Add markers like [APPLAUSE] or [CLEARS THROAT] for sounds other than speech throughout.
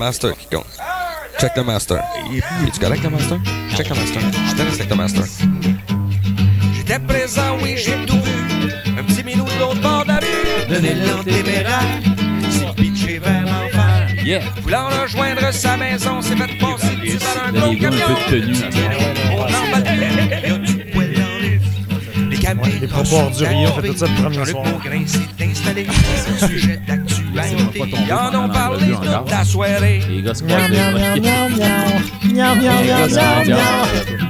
Master qui compte. Check the master. Es-tu correct, le master? Check the master. Je te laisse avec le master. J'étais présent, oui, j'ai tout vu. Un petit minou de l'autre bord de la rue. De l'élan téméraire. C'est pitché vers l'enfer. Yeah! Voulant rejoindre sa maison, s'est fait passer dessus par un gros peu de tenue. On emballe du poil dans les Les camions les propos orduriers ont fait tout ça le premier s'est installé. C'est un sujet d'actualité. Ils en ont parlé toute la soirée. Les gars se Miaou, croisent miaou, les miaou, bras. miaou, miaou. Miaou, miaou, Les gars miaou, se miaou, rendent miaou.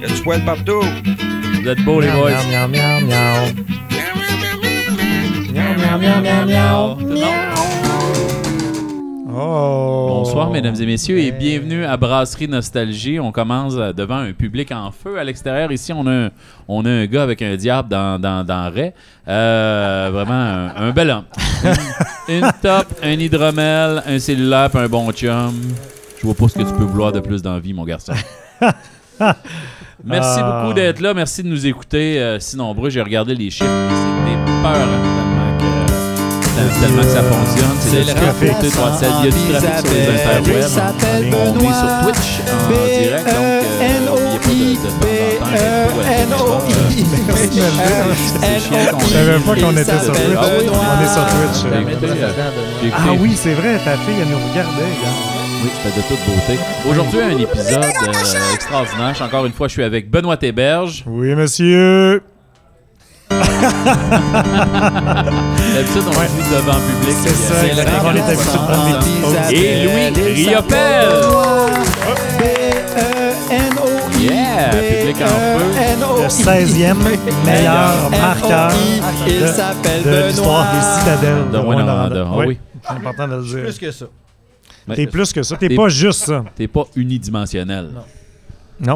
Y a du poil partout. Vous êtes beaux, les boys. Miaou, miaou, miaou, miaou. Miaou, miaou, miaou, miaou, miaou. Oh. Bonsoir, mesdames et messieurs, et bienvenue à Brasserie Nostalgie. On commence euh, devant un public en feu à l'extérieur. Ici, on a un, on a un gars avec un diable dans, dans, dans Ray. Euh, vraiment un, un bel homme. [LAUGHS] Une, une top, un hydromel, un cellulaire, puis un bon chum. Je vois pas ce que tu peux vouloir de plus dans la vie, mon garçon. [LAUGHS] Merci Ah. beaucoup d'être là. Merci de nous écouter euh, si nombreux. J'ai regardé les chiffres et c'était peur tellement que, ça fonctionne. C'est le trafic. Il y a du trafic sur les interwebs. On est sur Twitch en direct, donc euh, n'oubliez pas de, de temps en temps. C'est chiant qu'on Je savais pas qu'on était sur Twitch. Ah On est sur Twitch. Euh, Ah oui, c'est vrai, ta fille, elle nous regardait, oui, c'était de toute beauté. Aujourd'hui, un épisode euh, extraordinaire. Encore une fois, je suis avec Benoît Héberge. Oui, monsieur. D'habitude, on Ouais. joue devant le public. C'est ça, Euh, exactement. On est habitué de prendre des. Et Louis Riopel. Yeah, public en feu. Le 16e meilleur marqueur Il de, l'histoire des citadelles De Rwanda. Ah oui. C'est important de le dire. Plus que ça. T'es plus que ça. T'es T'es- pas juste ça. T'es pas unidimensionnel. Non,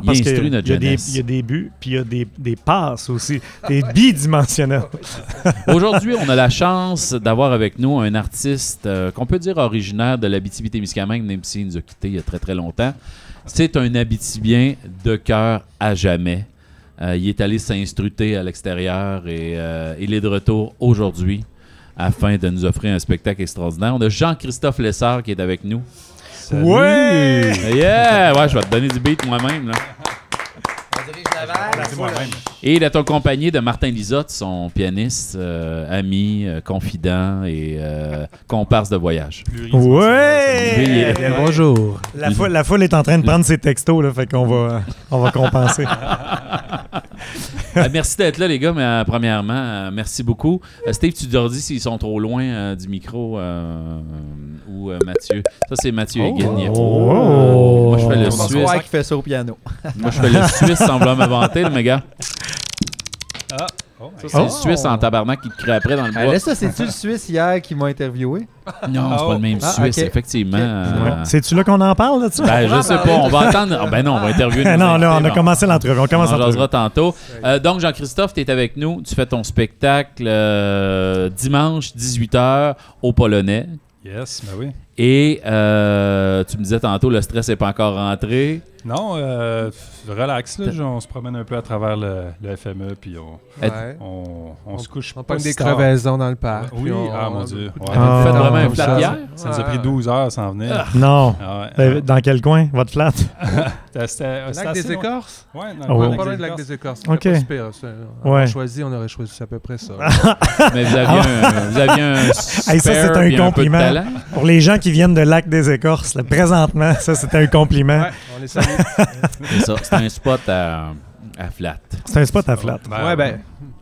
parce Il qu'il y, a des- jeunesse. il y a des buts, puis il y a des, des passes aussi. T'es bidimensionnel. [LAUGHS] Aujourd'hui, on a la chance d'avoir avec nous un artiste euh, qu'on peut dire originaire de l'Abitibi-Témiscamingue, même s'il nous a quittés il y a très très longtemps. C'est un Abitibien de cœur à jamais. Euh, il est allé s'instruter à l'extérieur et euh, il est de retour aujourd'hui afin de nous offrir un spectacle extraordinaire. On a Jean-Christophe Lessard qui est avec nous. Ouais! Yeah! Ouais, je vais te donner du beat moi-même. là. Et il est accompagné de Martin Lisotte, son pianiste, euh, ami, euh, confident et euh, comparse de voyage. Ouais! Lui, il est- Bien, Bonjour. La foule, la foule est en train de prendre ses textos, là, fait qu'on va, on va compenser. Euh, [LAUGHS] merci d'être là, les gars, mais euh, premièrement, euh, merci beaucoup. Euh, Steve, tu leur dis s'ils sont trop loin euh, du micro euh, ou euh, Mathieu. Ça, c'est Mathieu Higuin. Oh. Moi, je fais le C'est Suisse. qui fait ça au piano. Moi, je fais le Suisse [LAUGHS] sans là, mes gars. Ça, c'est Oh. le Suisse en tabarnak qui te crée après dans le Ah, bois. ça, c'est-tu le Suisse hier qui m'a interviewé? Non, c'est pas le même Ah, Suisse, effectivement. Ok. Euh. C'est-tu là qu'on en parle, là? Ben, je sais pas. On va attendre. Ah, ben non, on va interviewer. [LAUGHS] non, là, on a bon. commencé l'entrevue. On On commence en l'entrevue. jasera tantôt. Euh, donc, Jean-Christophe, tu es avec nous. Tu fais ton spectacle euh, dimanche, 18h, au Polonais. Yes, ben oui. Et euh, tu me disais tantôt, le stress n'est pas encore rentré. Non, euh, relax, là. On se promène un peu à travers le, le FME, puis on, Ouais. on, on se couche On pas des crevaisons dans le parc. Oui, ah on- mon Dieu. Ouais. Ah. Vous faites vraiment un flat ça. hier? Ça nous a pris 12 heures à s'en venir. Non. Ah ouais, Euh. Dans quel coin? Votre flat? [LAUGHS] C'était- Lac des. Écorces? Ouais, dans Ah le de Lac des Écorces. Ok. C'est pas super. On Ouais. aurait choisi, on aurait choisi à peu près ça. [LAUGHS] Mais vous aviez un, vous aviez un spare Hey, ça, c'est un compliment. Pour les gens qui viennent de Lac des Écorces, là, présentement, ça, c'est un compliment. On les salue. C'est ça. C'est un spot à, à flat. C'est un spot à flat. Ben, ouais, ben,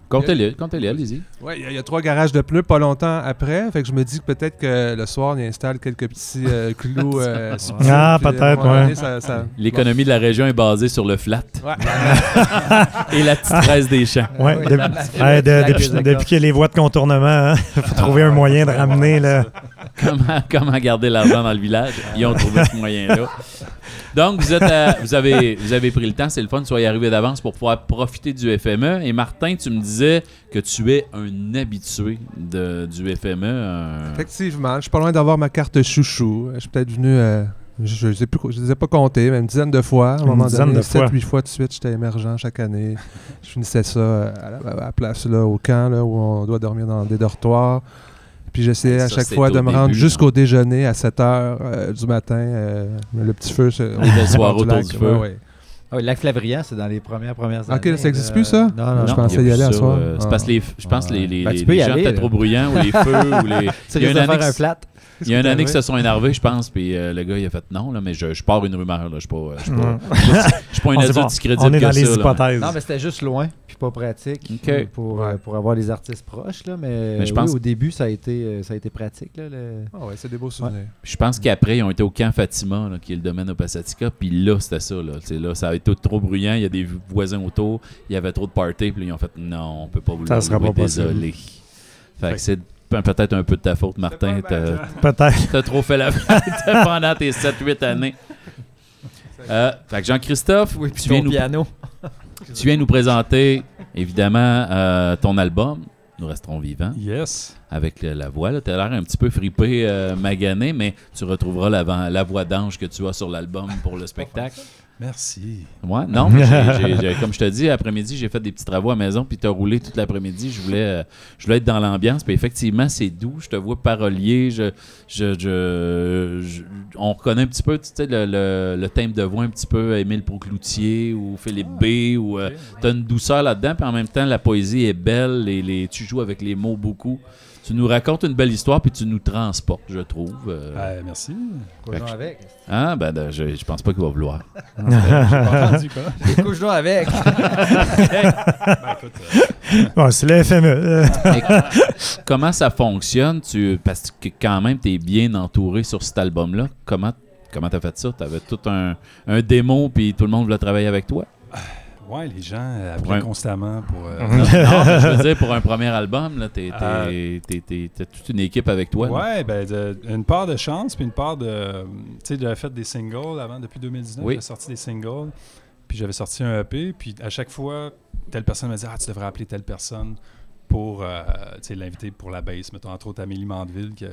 Comptez-le, comptez-le, allez-y. ouais, il y a- il y, a trois garages de pneus pas longtemps après. Fait que je me dis que peut-être que le soir, on y installe quelques petits euh, [LAUGHS] clous. euh, subtils, Ah, peut-être, ouais. ça- L'économie de la région est basée sur le flat Ouais. [LAUGHS] et la petite fraise des champs. Ouais, oui. de- ouais, de- depuis, depuis qu'il y a les voies de contournement, hein, [LAUGHS] faut trouver un moyen de ramener. Là. comment, comment garder l'argent dans le village? Ils ont trouvé ce moyen-là. Donc, vous, êtes à- vous, avez, vous avez pris le temps, c'est le fun, soyez arrivé d'avance pour pouvoir profiter du FME. Et Martin, tu me disais que tu es un habitué de, du FME. Effectivement, je suis pas loin d'avoir ma carte chouchou. Je suis peut-être venu, euh, je ne les ai pas comptés, mais une dizaine de fois. À un moment donné, de fois. 7-8 fois de suite, j'étais émergent chaque année. Je finissais ça euh, à la, à la place là, au camp là, où on doit dormir dans des dortoirs. Puis j'essayais à Ça, chaque fois de me rendre jusqu'au déjeuner à 7 h du matin. euh, le petit feu. bord du autour lac. du feu. Ah le lac Flavrian, c'est dans les premières premières Ok, années. ça existe là. plus, ça? Non, non, je Non, pensais y aller à soir. euh, Ah. parce que les, je pense que les, les, Ben, les- gens étaient trop bruyants ou les feux [LAUGHS] ou les. Tu Il y a une risques de année faire un flat. [LAUGHS] Il y a une qui année que se sont énervés, je pense, puis euh, le gars il a fait non, là, mais je, je pars une rumeur, là, je je suis pas, Mm. [LAUGHS] je suis pas- je suis pas un On, sait adulte pas. discrédible On est dans que les ça, là, hypothèses. Non, mais c'était juste loin, puis pas pratique euh, pour, euh, Ouais. pour avoir les artistes proches. Là, mais Mais je oui, pense- au début, ça a été, ça a été pratique. Là, le- Ah ouais, c'est des beaux souvenirs. Je pense qu'après, ils ont été au camp Fatima, là, qui est le domaine au Passatica. Puis là, c'était ça. Là. Là, ça a été trop bruyant. Il y a des voisins autour. Il y avait trop de party. Puis là, ils ont fait non, on peut pas vous Ça le sera louer, pas possible. Désolé. Fait que c'est peut-être un peu de ta faute, Martin. T'as Peut-être. [LAUGHS] t'as trop fait la fête [LAUGHS] pendant tes 7-8 années. Euh, fait que Jean-Christophe, Oui, tu, viens nous, piano. tu viens nous présenter évidemment euh, ton album. Nous resterons vivants Yes. avec le- la voix. Tu as l'air un petit peu fripé, euh, magané, mais tu retrouveras la, la voix d'ange que tu as sur l'album pour le spectacle. Merci. Ouais, non, [LAUGHS] comme je te dis, après-midi, j'ai fait des petits travaux à la maison, puis tu as roulé toute l'après-midi. Je voulais, euh, je voulais être dans l'ambiance, puis effectivement, c'est doux. Je te vois parolier. Je, je, je- je- on reconnaît un petit peu tu sais, le, le, le thème de voix, un petit peu Émile Procloutier ou Philippe B. Ou, euh, tu as une douceur là-dedans, puis en même temps, la poésie est belle. Les, les, tu joues avec les mots beaucoup. Tu nous racontes une belle histoire, puis tu nous transportes, je trouve. euh. Euh, merci. Couche-nous avec. Ah, ben, ben, je, je pense pas qu'il va vouloir. [LAUGHS] Entendu quoi. [LAUGHS] Couche-nous avec. [LAUGHS] Ben, écoute, euh, Bon, c'est le FME. comment ça fonctionne? Tu, parce que quand même, tu es bien entouré sur cet album-là. Comment comment t'as fait ça? T'avais tout un, un démo, puis tout le monde voulait travailler avec toi? Ouais, les gens euh, appelaient un- constamment pour. euh, non, non, je veux [LAUGHS] dire, pour un premier album, là, t'es, t'es- Euh, t'as toute une équipe avec toi. là. Ouais, ben, de- une part de chance, puis une part de. Tu sais, j'avais fait des singles avant, depuis 2019. Oui. J'avais sorti des singles, puis j'avais sorti un EP, puis à chaque fois, telle personne me disait Ah, tu devrais appeler telle personne pour euh, tu l'inviter pour la base. Mettons, entre autres, Amélie Mandeville, qui a,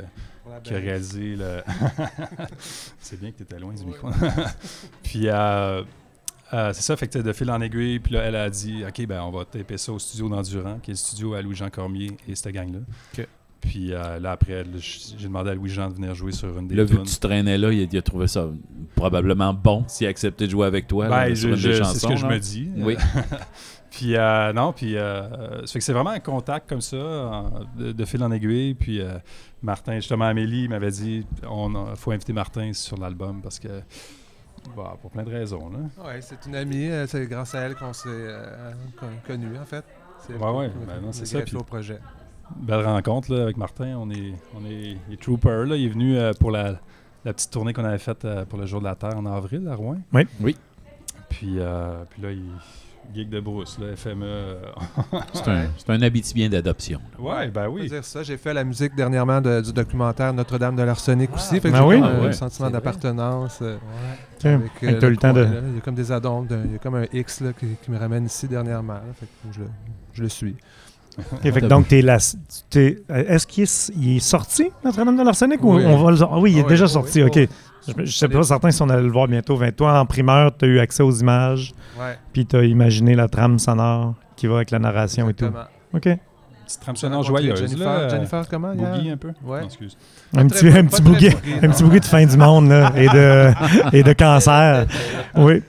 qui a réalisé le. [LAUGHS] C'est bien que tu étais loin du micro. [LAUGHS] puis, euh, euh, c'est ça, fait que de fil en aiguille, puis là, elle a dit Ok, ben, on va taper ça au studio d'Endurant, qui est le studio à Louis-Jean Cormier et cette gang-là. Puis euh, là, après, j'ai demandé à Louis-Jean de venir jouer sur une des Là, vu que tu traînais là, il a, il a trouvé ça probablement bon s'il a accepté de jouer avec toi là, Ben, sur je- une je- des c'est chansons. ce que je me dis. Oui. [LAUGHS] Puis euh, non, puis euh, ça fait que c'est vraiment un contact comme ça, de, de fil en aiguille. Puis euh, Martin, justement, Amélie m'avait dit on a- faut inviter Martin sur l'album parce que bah, pour plein de raisons. Là. Ouais, c'est une amie. euh, c'est grâce à elle qu'on s'est euh, connus, en fait. Ben non, qui c'est nous ça, puis- au projet. Belle rencontre là, avec Martin. On est, on est, il est trooper. Là. Il est venu euh, pour la, la petite tournée qu'on avait faite euh, pour le Jour de la Terre en avril à Rouen. Oui. Oui. Puis, euh, puis là, il geek de brousse, là, FME. euh, [LAUGHS] C'est un, c'est un habitibien d'adoption. ouais, ben oui. dire ça. J'ai fait la musique dernièrement de- du documentaire Notre-Dame de l'Arsenic aussi. Fait que Ah j'ai oui? Ah un ouais. sentiment d'appartenance. euh, avec, que euh, t'as eu le temps de. coin, là. Il y a comme des addons, il y a comme un X là, qui, qui me ramène ici dernièrement. là. Fait que je, le, je le suis. Ok, fait que donc, t'es la- t'es- est-ce qu'il est, sorti, Notre-Dame de l'Arsenic, ou Oui. on va le Ah oui, il est Ah déjà oui, sorti, oui, ok. Je, je sais pas certain si on allait le voir bientôt. Toi, en primeur, tu as eu accès aux images, Ouais, puis tu as imaginé la trame sonore qui va avec la narration et tout. OK. Petite trame sonore joyeuse. Jennifer, là, Jennifer comment? Boogie un peu? Ouais. Non, excuse. Un petit, un petit boogie, un petit de fin du monde là, et, de, et de cancer. [LAUGHS] Oui,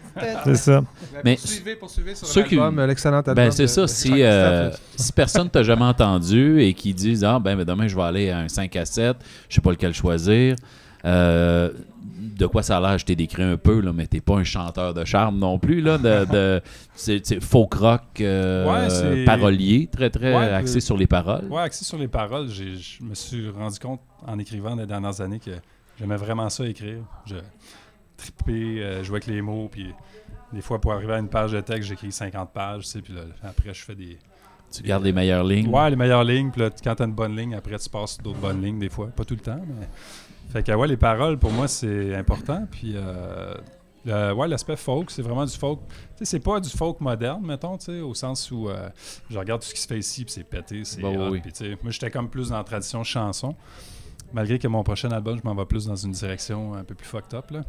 c'est ça. Mais poursuivez, poursuivez sur ceux qui- euh, l'excellent album. Ben, c'est ça. de Si, euh, si personne t'a jamais entendu et qui disent Ah, ben, ben, demain, je vais aller à un 5 à 7, je sais pas lequel choisir. Euh, de quoi ça a l'air, je t'ai décrit un peu, là, mais t'es pas un chanteur de charme non plus. Là, de, de- [LAUGHS] c'est, folk rock, euh, Ouais, parolier, très très Ouais, axé sur les paroles. Ouais, axé sur les paroles, j'ai- je me suis rendu compte en écrivant les dernières années que j'aimais vraiment ça écrire. Je tripais, euh, jouais avec les mots, puis des fois pour arriver à une page de texte, j'écris 50 pages, tu puis là, après je fais des... Tu gardes les meilleures lignes. Ouais, les meilleures lignes, puis là, quand t'as une bonne ligne, après tu passes d'autres bonnes lignes des fois, pas tout le temps, mais... Fait que ouais, les paroles, pour moi, c'est important, puis... Euh... ouais, l'aspect folk, c'est vraiment du folk. Tu sais, c'est pas du folk moderne, mettons, tu sais, au sens où euh, je regarde tout ce qui se fait ici, puis c'est pété, c'est Bah oui, puis moi, j'étais comme plus dans la tradition chanson. Malgré que mon prochain album, je m'en vais plus dans une direction un peu plus fucked up, là.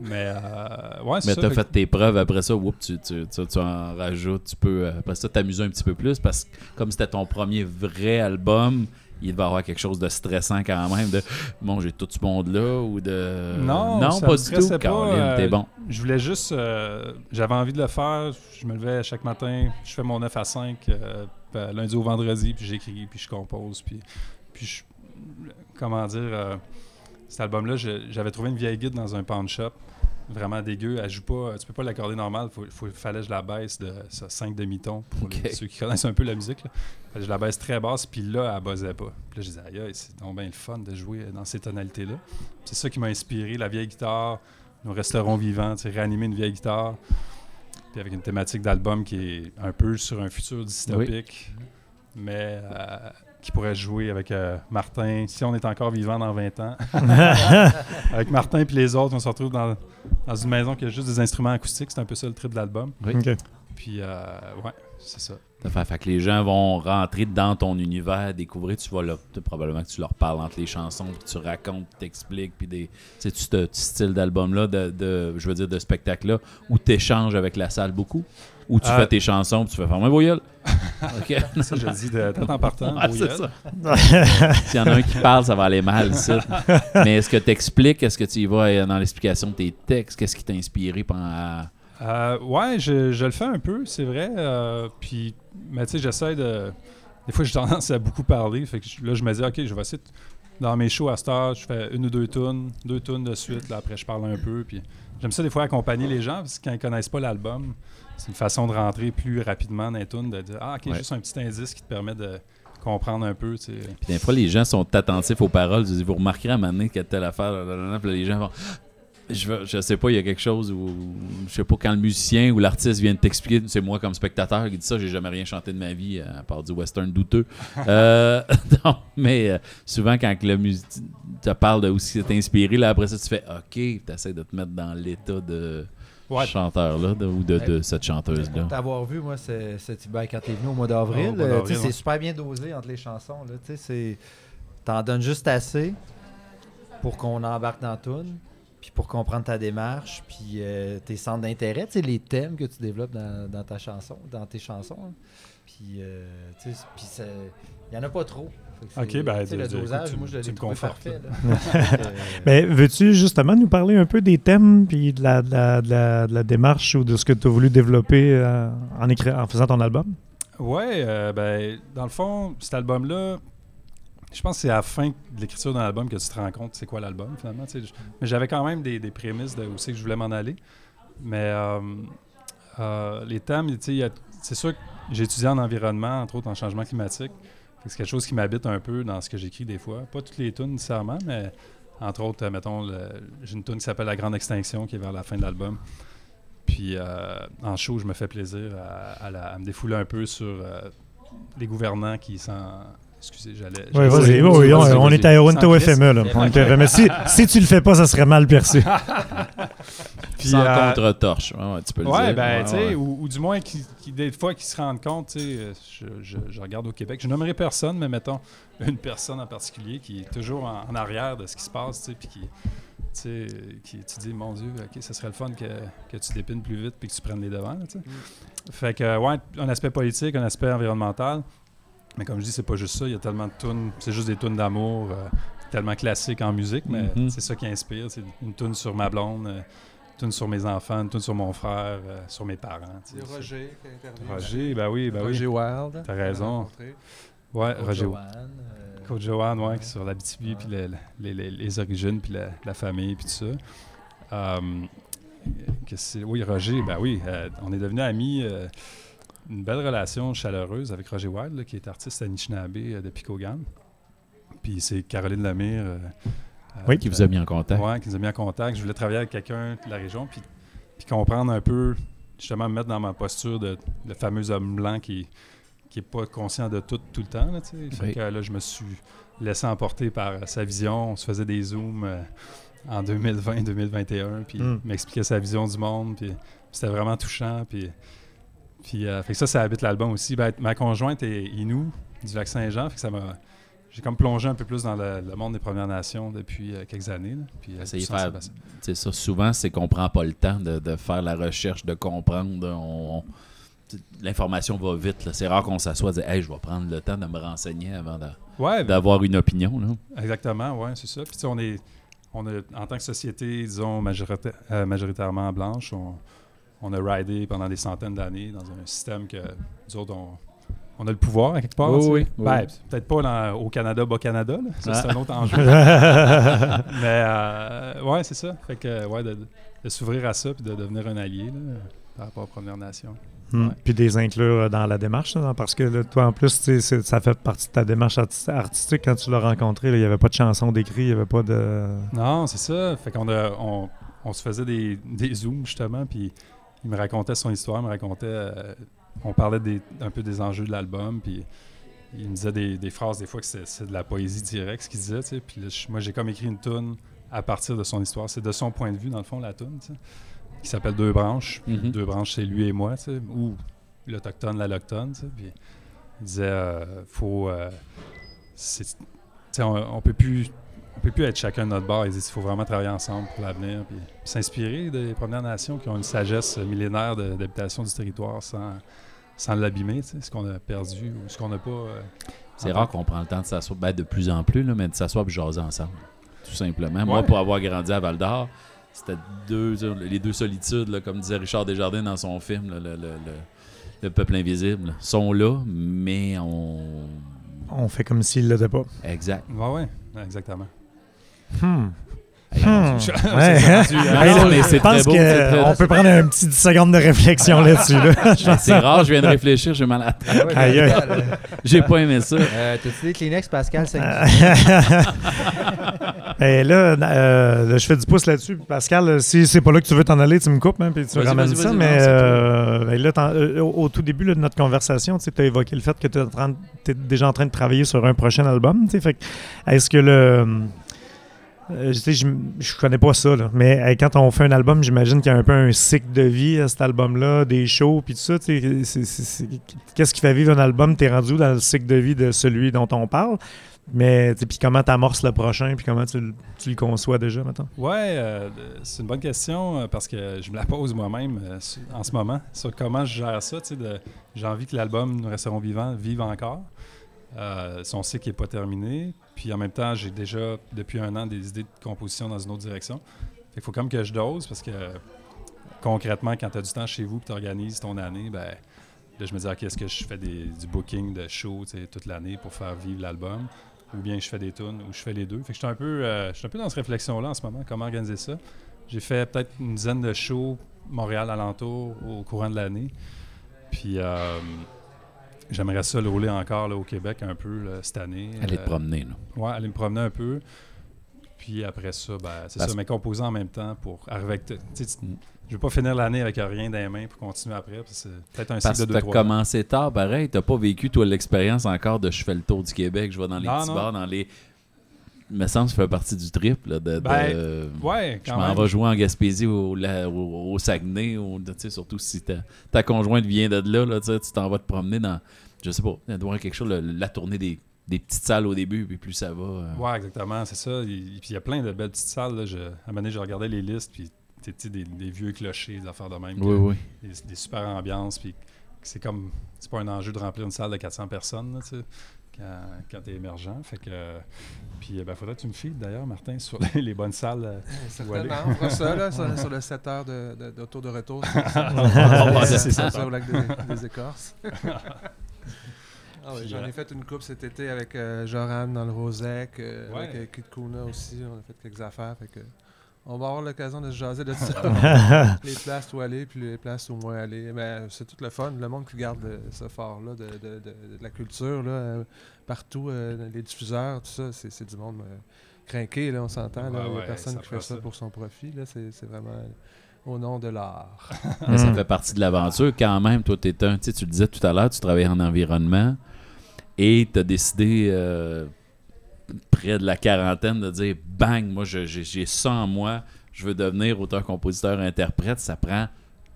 Mais, euh, ouais, Mais t'as fait fait tes preuves après ça, whoop, tu, tu, tu, tu en rajoutes, tu peux euh, après ça t'amuser un petit peu plus parce que comme c'était ton premier vrai album il va y avoir quelque chose de stressant quand même. De bon, j'ai tout ce monde-là ou de. Non, non ça pas me du tout. pas, Caroline, euh, t'es bon. Je voulais juste. euh, J'avais envie de le faire. Je me levais chaque matin. Je fais mon 9 à 5, euh, lundi au vendredi, puis j'écris, puis je compose. Puis, puis je- comment dire. cet album-là, j'avais trouvé une vieille guide dans un pawn shop. Vraiment dégueu. Elle joue pas. Tu peux pas l'accorder normal. Faut, faut- fallait que je la baisse de 5 demi-tons pour les- ceux qui connaissent un peu la musique. là. Fallait que je la baisse très basse, puis là, elle buzzait pas. Puis là, je disais, aïe, c'est donc bien le fun de jouer dans ces tonalités-là. C'est ça qui m'a inspiré. La vieille guitare, nous resterons vivants, réanimer une vieille guitare. Puis avec une thématique d'album qui est un peu sur un futur dystopique, mais euh, qui pourrait jouer avec euh, Martin, si on est encore vivant dans 20 ans. [LAUGHS] avec Martin puis les autres, on se retrouve dans, dans une maison qui a juste des instruments acoustiques. C'est un peu ça le trip de l'album. OK. Puis, euh, ouais, c'est ça. Ça fait, fait que les gens vont rentrer dans ton univers, découvrir, tu vas leur, tu- probablement que tu leur parles entre les chansons, puis tu racontes, tu t'expliques, puis des, tu sais, tu ce style d'album-là, de, de- je veux dire, de spectacle-là, où tu échanges avec la salle beaucoup, où tu Euh, fais tes chansons, puis tu fais fermer gueules. [LAUGHS] OK. [LAUGHS] Ça, je le dis de temps en partant. Ouais, au c'est ça. [LAUGHS] S'il y en a un qui parle, ça va aller mal, ça. Mais est-ce que tu expliques, est-ce que tu y vas euh, dans l'explication de tes textes, qu'est-ce qui t'a inspiré pendant. à- Euh, ouais, je, je le fais un peu, c'est vrai. euh, puis, mais tu sais, j'essaie de. Des fois, j'ai tendance à beaucoup parler. Fait que je- là, je me dis, OK, je vais essayer. de- Dans mes shows à Star, je fais une ou deux tunes, deux tunes de suite. Là, après, je parle un peu. Puis, j'aime ça des fois accompagner les gens parce que quand ils connaissent pas l'album, c'est une façon de rentrer plus rapidement dans les tunes, de dire, ah, OK, Ouais. juste un petit indice qui te permet de comprendre un peu. tu sais. Puis des fois, les gens sont attentifs aux paroles. Vous remarquerez à un moment donné qu'il y a telle affaire. là, là, là. Puis les gens vont. Je, je sais pas, il y a quelque chose où. Je sais pas, quand le musicien ou l'artiste vient de t'expliquer, c'est moi comme spectateur qui dit ça, j'ai jamais rien chanté de ma vie à part du western douteux. [LAUGHS] Euh, [LAUGHS] non, mais euh, souvent, quand le mus- tu parles de où c'est inspiré, là, après ça, tu fais OK, tu essaies de te mettre dans l'état de Ouais. chanteur-là de- ou de, de cette chanteuse-là. Pour t'avoir vu, moi, c'est c'est- ben, quand t'es venu au mois d'avril, Oh, au mois euh, c'est super bien dosé entre les chansons. Là, tu T'en donnes juste assez pour qu'on embarque dans tout, puis pour comprendre ta démarche, puis euh, tes centres d'intérêt, tu sais, les thèmes que tu développes dans, dans ta chanson, dans tes chansons. hein. Puis, euh, tu sais, puis ça- il n'y en a pas trop. Ok, c'est- ben, de- le de- dosage, moi, je tu l'ai me trouvé confortes, parfait. Mais [LAUGHS] veux-tu justement nous parler un peu des thèmes puis de la, de la, de la- de la démarche ou de ce que tu as voulu développer euh, en, écri- en faisant ton album? Ouais, euh, ben, dans le fond, cet album-là, je pense que c'est à la fin de l'écriture d'un album que tu te rends compte c'est quoi l'album, finalement. Mais j'avais quand même des, des prémices de où c'est que je voulais m'en aller. Mais euh, euh, les thèmes, c'est sûr que j'ai étudié en environnement, entre autres en changement climatique. C'est quelque chose qui m'habite un peu dans ce que j'écris des fois. Pas toutes les tunes nécessairement, mais entre autres, euh, mettons, j'ai une tune qui s'appelle La Grande Extinction qui est vers la fin de l'album. Puis euh, en show, je me fais plaisir à, à la- à me défouler un peu sur euh, les gouvernants qui s'en. Excusez, j'allais. Oui, vas-y. Oui, oui, on, est à Oronto Sans FME. Là. On est à FME. Si, si tu le fais pas, ça serait mal perçu. [LAUGHS] Puis, Sans euh, contre-torche. Ouais, ouais, tu peux le Ouais, dire. ben, Ouais, ou, ou du moins qui, qui, des fois qui se rendent compte, euh, je, je- je regarde au Québec, je nommerai personne, mais mettons une personne en particulier qui est toujours en, en arrière de ce qui se passe, puis qui, qui, tu dis, mon Dieu, ok, ce serait le fun que, que tu dépines plus vite puis que tu prennes les devants, là, sais. Fait que, ouais, un aspect politique, un aspect environnemental, mais comme je dis, c'est pas juste ça, il y a tellement de tunes, c'est juste des tunes d'amour, euh, tellement classiques en musique, mais Mhm. c'est ça qui inspire, c'est une tune sur ma blonde, euh, tune sur mes enfants, une tune sur mon frère, euh, sur mes parents. tu sais. C'est Roger qui a interviewé. Roger, ben oui, ben Roger oui. Wild. T'as raison. Ouais, Coach Roger. Joanne, euh, Coach Joanne, ouais, Ouais. qui est sur la BTB, puis le- le- les, les- les origines, puis la, la famille, puis tout ça. Euh, que c'est- oui, Roger, ben oui, euh, on est devenus amis. euh, une belle relation chaleureuse avec Roger Wild, là, qui est artiste à Anishinaabe euh, de Picogan. Puis c'est Caroline Lemire. Euh, Oui, qui vous a mis en contact. Ouais, qui nous a mis en contact. Je voulais travailler avec quelqu'un de la région, puis, puis comprendre un peu, justement, me mettre dans ma posture de le fameux homme blanc qui qui est pas conscient de tout tout le temps. Là, tu sais. Fait Oui. que, là, je me suis laissé emporter par euh, sa vision. On se faisait des zooms euh, en 2020-2021, puis Mm. il m'expliquait sa vision du monde, puis c'était vraiment touchant. Puis, puis euh, fait que ça, ça habite l'album aussi. Ben, ma conjointe est Inou, du lac Saint-Jean, fait que ça m'a... J'ai comme plongé un peu plus dans le, le monde des Premières Nations depuis euh, quelques années. là. Puis, euh, faire-. C'est ça, souvent, c'est qu'on prend pas le temps de, de faire la recherche, de comprendre. On, l'information va vite. là. C'est rare qu'on s'assoit et dise Hey, je vais prendre le temps de me renseigner avant Ouais, d'avoir une opinion. Là. Exactement, oui, c'est ça. Puis on est, on a, en tant que société, disons, majorita- euh, majoritairement blanche, on, on a ridé pendant des centaines d'années dans un système que nous autres, on, on a le pouvoir à quelque part. Oui, oui, Ben. Peut-être pas dans- au Canada, bas Canada, là. ça c'est Ah. un autre enjeu. [LAUGHS] Mais euh, ouais, c'est ça. Fait que, ouais, de, de s'ouvrir à ça puis de devenir un allié là, par rapport aux Premières Nations. Hmm. Ouais. Puis des inclure dans la démarche, là, parce que là, toi, en plus, ça fait partie de ta démarche arti- artistique. Quand tu l'as rencontré, il n'y avait pas de chanson d'écrit, il n'y avait pas de... Non, c'est ça. Fait qu'on on, on se faisait des, des zooms justement, puis il me racontait son histoire, il me racontait, euh, on parlait des, un peu des enjeux de l'album, puis il me disait des, des phrases des fois que c'est, de la poésie directe ce qu'il disait, tu sais. Puis là, je- moi j'ai comme écrit une tune à partir de son histoire, c'est de son point de vue dans le fond la tune, tu sais, qui s'appelle Deux branches. Mhm. Deux branches c'est lui et moi, tu sais, ou l'autochtone, l'allochtone, tu sais. Puis il disait, euh, faut, euh, on, on peut plus on peut plus être chacun de notre bord. Il dit qu'il faut vraiment travailler ensemble pour l'avenir. Puis, s'inspirer des Premières Nations qui ont une sagesse millénaire d'habitation du territoire sans, sans l'abîmer, tu sais, ce qu'on a perdu ou ce qu'on n'a pas. euh, C'est rare qu'on prend le temps de s'asseoir, ben, de plus en plus, là, mais de s'asseoir et jaser ensemble. Tout simplement. Moi, pour avoir grandi à Val d'Or, c'était deux, les deux solitudes, là, comme disait Richard Desjardins dans son film, là, le, le- le- le peuple invisible, sont là, mais on. On fait comme s'il ne l'était pas. Exact. Ouais, ouais, exactement. Hmm. Hey, Hmm. Je- [LAUGHS] Ouais. pense très beau, c'est très qu'on peut prendre un petit 10 secondes de réflexion là-dessus. Là. [LAUGHS] C'est rare, je viens de réfléchir, j'ai mal à la tête. Aïe, aïe. J'ai pas aimé ça. Euh, T'as-tu des Kleenex, Pascal? [LAUGHS] Et là, euh, là, je fais du pouce là-dessus. Pascal, si c'est pas là que tu veux t'en aller, tu me coupes, hein, puis tu ramènes ça. mais euh, ben là, euh, au, au tout début là, de notre conversation, tu as évoqué le fait que tu es déjà en train de travailler sur un prochain album. est-ce que le. Euh, sais, je, je connais pas ça, là, mais quand on fait un album, j'imagine qu'il y a un peu un cycle de vie à cet album-là, des shows, puis tout ça. Qu'est-ce qui fait vivre un album? T'es rendu dans le cycle de vie de celui dont on parle? Mais puis comment t'amorces le prochain, puis comment tu, tu le conçois déjà, maintenant? Ouais, euh, c'est une bonne question euh, parce que je me la pose moi-même en ce moment sur comment je gère ça. J'ai envie que l'album Nous resterons vivants vive encore. Son cycle n'est pas terminé. Puis en même temps, j'ai déjà depuis un an des idées de composition dans une autre direction. Il faut comme que je dose parce que concrètement, quand tu as du temps chez vous et tu organises ton année, ben, là, je me dis, OK, est-ce que je fais du booking de show toute l'année pour faire vivre l'album? ou bien je fais des tunes, ou je fais les deux. Fait que je suis un peu, euh, un peu dans cette réflexion-là en ce moment, comment organiser ça? J'ai fait peut-être une dizaine de shows Montréal alentour au courant de l'année. Puis euh, j'aimerais ça le rouler encore là, au Québec un peu là, cette année. Aller te Euh, promener, là. Ouais, aller me promener un peu. Puis après ça, ben, c'est Parce- ça, mais composer en même temps pour arriver avec. tu tu- Mm. Je veux pas finir l'année avec rien dans les mains pour continuer après. C'est peut-être un Parce cycle que de t'as 2 commencé tard, pareil. T'as pas vécu, toi, l'expérience encore de je fais le tour du Québec, je vais dans les Non, petits non. bars, dans les. Me semble que ça fait partie du trip, là, de. de- Ben, Ouais, Je quand m'en même. vais jouer en Gaspésie au, la- au, au Saguenay, surtout si ta, ta conjointe vient de là, là tu t'en vas te promener dans, je sais pas, il doit y quelque chose, le- la tournée des, des petites salles au début, puis plus ça va. euh, Ouais, exactement, c'est ça. Et, puis il y a plein de belles petites salles. Là. Je, à un moment donné, je regardais les listes, puis tu sais, des, des vieux clochers, des affaires de même. Oui, oui. Des, des super ambiances, puis c'est comme, c'est pas un enjeu de remplir une salle de 400 personnes, là, tu quand, quand t'es émergent. Fait que, euh, puis, ben, faudrait que tu me files d'ailleurs, Martin, [LAUGHS] sur les, les bonnes salles. euh, aller. Certainement, on fera ça là, sur, [LAUGHS] sur le 7 heures de, de, de retour. [LAUGHS] C'est c'est ça. ça, au lac des, des Écorces. Ah oui, J'en euh, ai fait une coupe cet été avec euh, Joran dans le Rosec, euh, Ouais. avec euh, Kid Kuna aussi. On a fait quelques affaires. Fait que on va avoir l'occasion de se jaser de ça. [LAUGHS] les places où aller, puis les places où moins aller. Mais c'est tout le fun. Le monde qui garde ce fort-là de, de- de- de la culture, là, euh, partout, euh, les diffuseurs, tout ça, c'est c'est du monde euh, craqué, là, on s'entend. là. Ouais, personne qui fait ça, ça. pour son profit. là. C'est c'est vraiment au nom de l'art. [LAUGHS] Mais ça Mm. fait partie de l'aventure quand même. Toi, t'es un, tu sais, tu le disais tout à l'heure, tu travailles en environnement et tu as décidé, euh, près de la quarantaine, de dire bang, moi, j'ai ça en moi, je veux devenir auteur, compositeur, interprète. Ça prend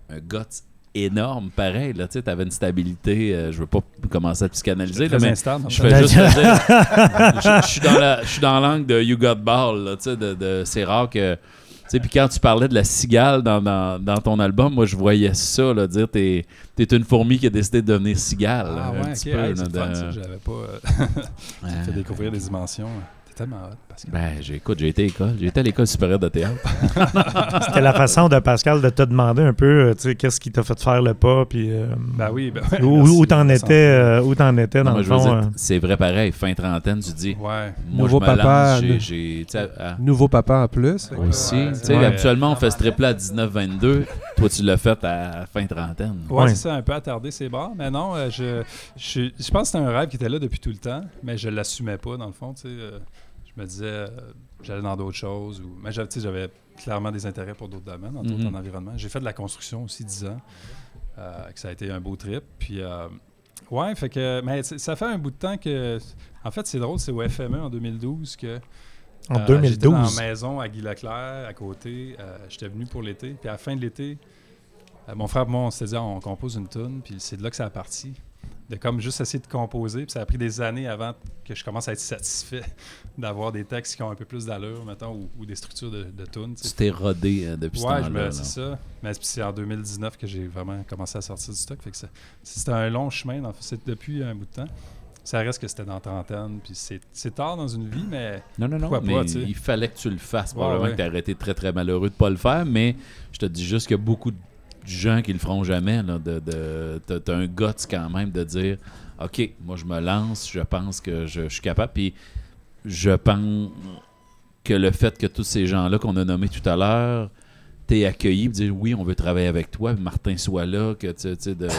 un guts énorme, pareil. Tu avais une stabilité, euh, je veux pas commencer à psychanalyser, là, mais instable. je fais juste te dire, je, je suis dans la- je suis dans l'angle de You Got Ball, là, tu sais, de, de- c'est rare que, sais, puis quand tu parlais de la cigale dans, dans, dans ton album, moi, je voyais ça, là, dire t'es es une fourmi qui a décidé de devenir cigale. Ah un ouais, petit ok. peu, Hey, là, c'est le fun, de- ça. J'avais pas. ça me fait Ouais. découvrir des dimensions. T'es tellement hot, Pascal. Ben, j'ai- écoute, j'ai été à l'école. J'ai été à l'école supérieure de théâtre. [LAUGHS] C'était la façon de Pascal de te demander un peu, euh, tu sais, qu'est-ce qui t'a fait faire le pas, puis euh, Ben oui, ben ouais, où, merci, où t'en étais, euh, où t'en étais dans le fond. dire, euh. c'est vrai pareil. Fin trentaine, tu dis, Ouais. moi, Nouveau je papa, lance, j'ai- à- Nouveau papa en plus. Aussi. Ouais, tu sais, ouais. habituellement, on fait ce trip-là à 19-22. Toi, tu l'as fait à fin trentaine. Ouais, Ouais. c'est ça, un peu attardé ses bords. Mais non, euh, je, je, je pense que c'était un rêve qui était là depuis tout le temps, mais je l'assumais pas, dans le fond. tu sais, euh, je me disais, euh, j'allais dans d'autres choses. Ou, mais j'avais clairement des intérêts pour d'autres domaines, entre autres Mhm. en environnement. J'ai fait de la construction aussi 10 ans, euh, que ça a été un beau trip. Puis, euh, ouais, fait que, mais ça fait un bout de temps que. En fait, c'est drôle, c'est au FME en 2012 que. En Euh, J'étais dans 2012. la maison à Guy Leclerc, à côté. J'étais venu pour l'été. Puis à la fin de l'été, mon frère et moi, on s'était dit, Ah, on compose une tune. Puis c'est de là que ça a parti. De comme juste essayer de composer. Puis ça a pris des années avant que je commence à être satisfait [LAUGHS] d'avoir des textes qui ont un peu plus d'allure, mettons, ou, ou des structures de, de tunes. tu t'es rodé euh, depuis ce Ouais, je temps-là. c'est ça. Mais c'est en 2019 que j'ai vraiment commencé à sortir du stock. Fait que c'était un long chemin. dans depuis un bout de temps. Ça reste que c'était dans trentaine. Puis c'est tard dans une vie, mais Non, non, non. Mais pas, il fallait que tu le fasses. Probablement ouais. que tu arrêté très, très malheureux de pas le faire. Mais je te dis juste qu'il y a beaucoup de gens qui le feront jamais. Là, de, de, t'as- un guts quand même de dire OK, moi, je me lance. Je pense que je, je suis capable. Puis je pense que le fait que tous ces gens-là qu'on a nommés tout à l'heure t'es accueilli, dire oui, on veut travailler avec toi, Martin soit là, que tu sais, de, de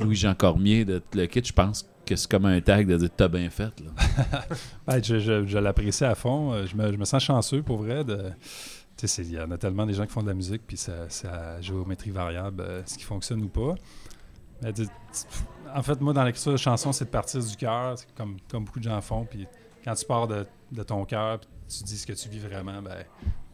[LAUGHS] Louis-Jean Cormier, de le kit, je pense que c'est comme un tag de dire t'as bien fait. Là. [LAUGHS] Ben, je, je- je l'apprécie à fond. Je me, je me sens chanceux pour vrai. de- Il y en a tellement des gens qui font de la musique, puis ça, à géométrie variable, euh, ce qui fonctionne ou pas. Mais en fait, moi, dans l'écriture de chansons, c'est de partir du cœur, comme, comme beaucoup de gens font. Puis quand tu pars de, de ton cœur, tu dis ce que tu vis vraiment, ben,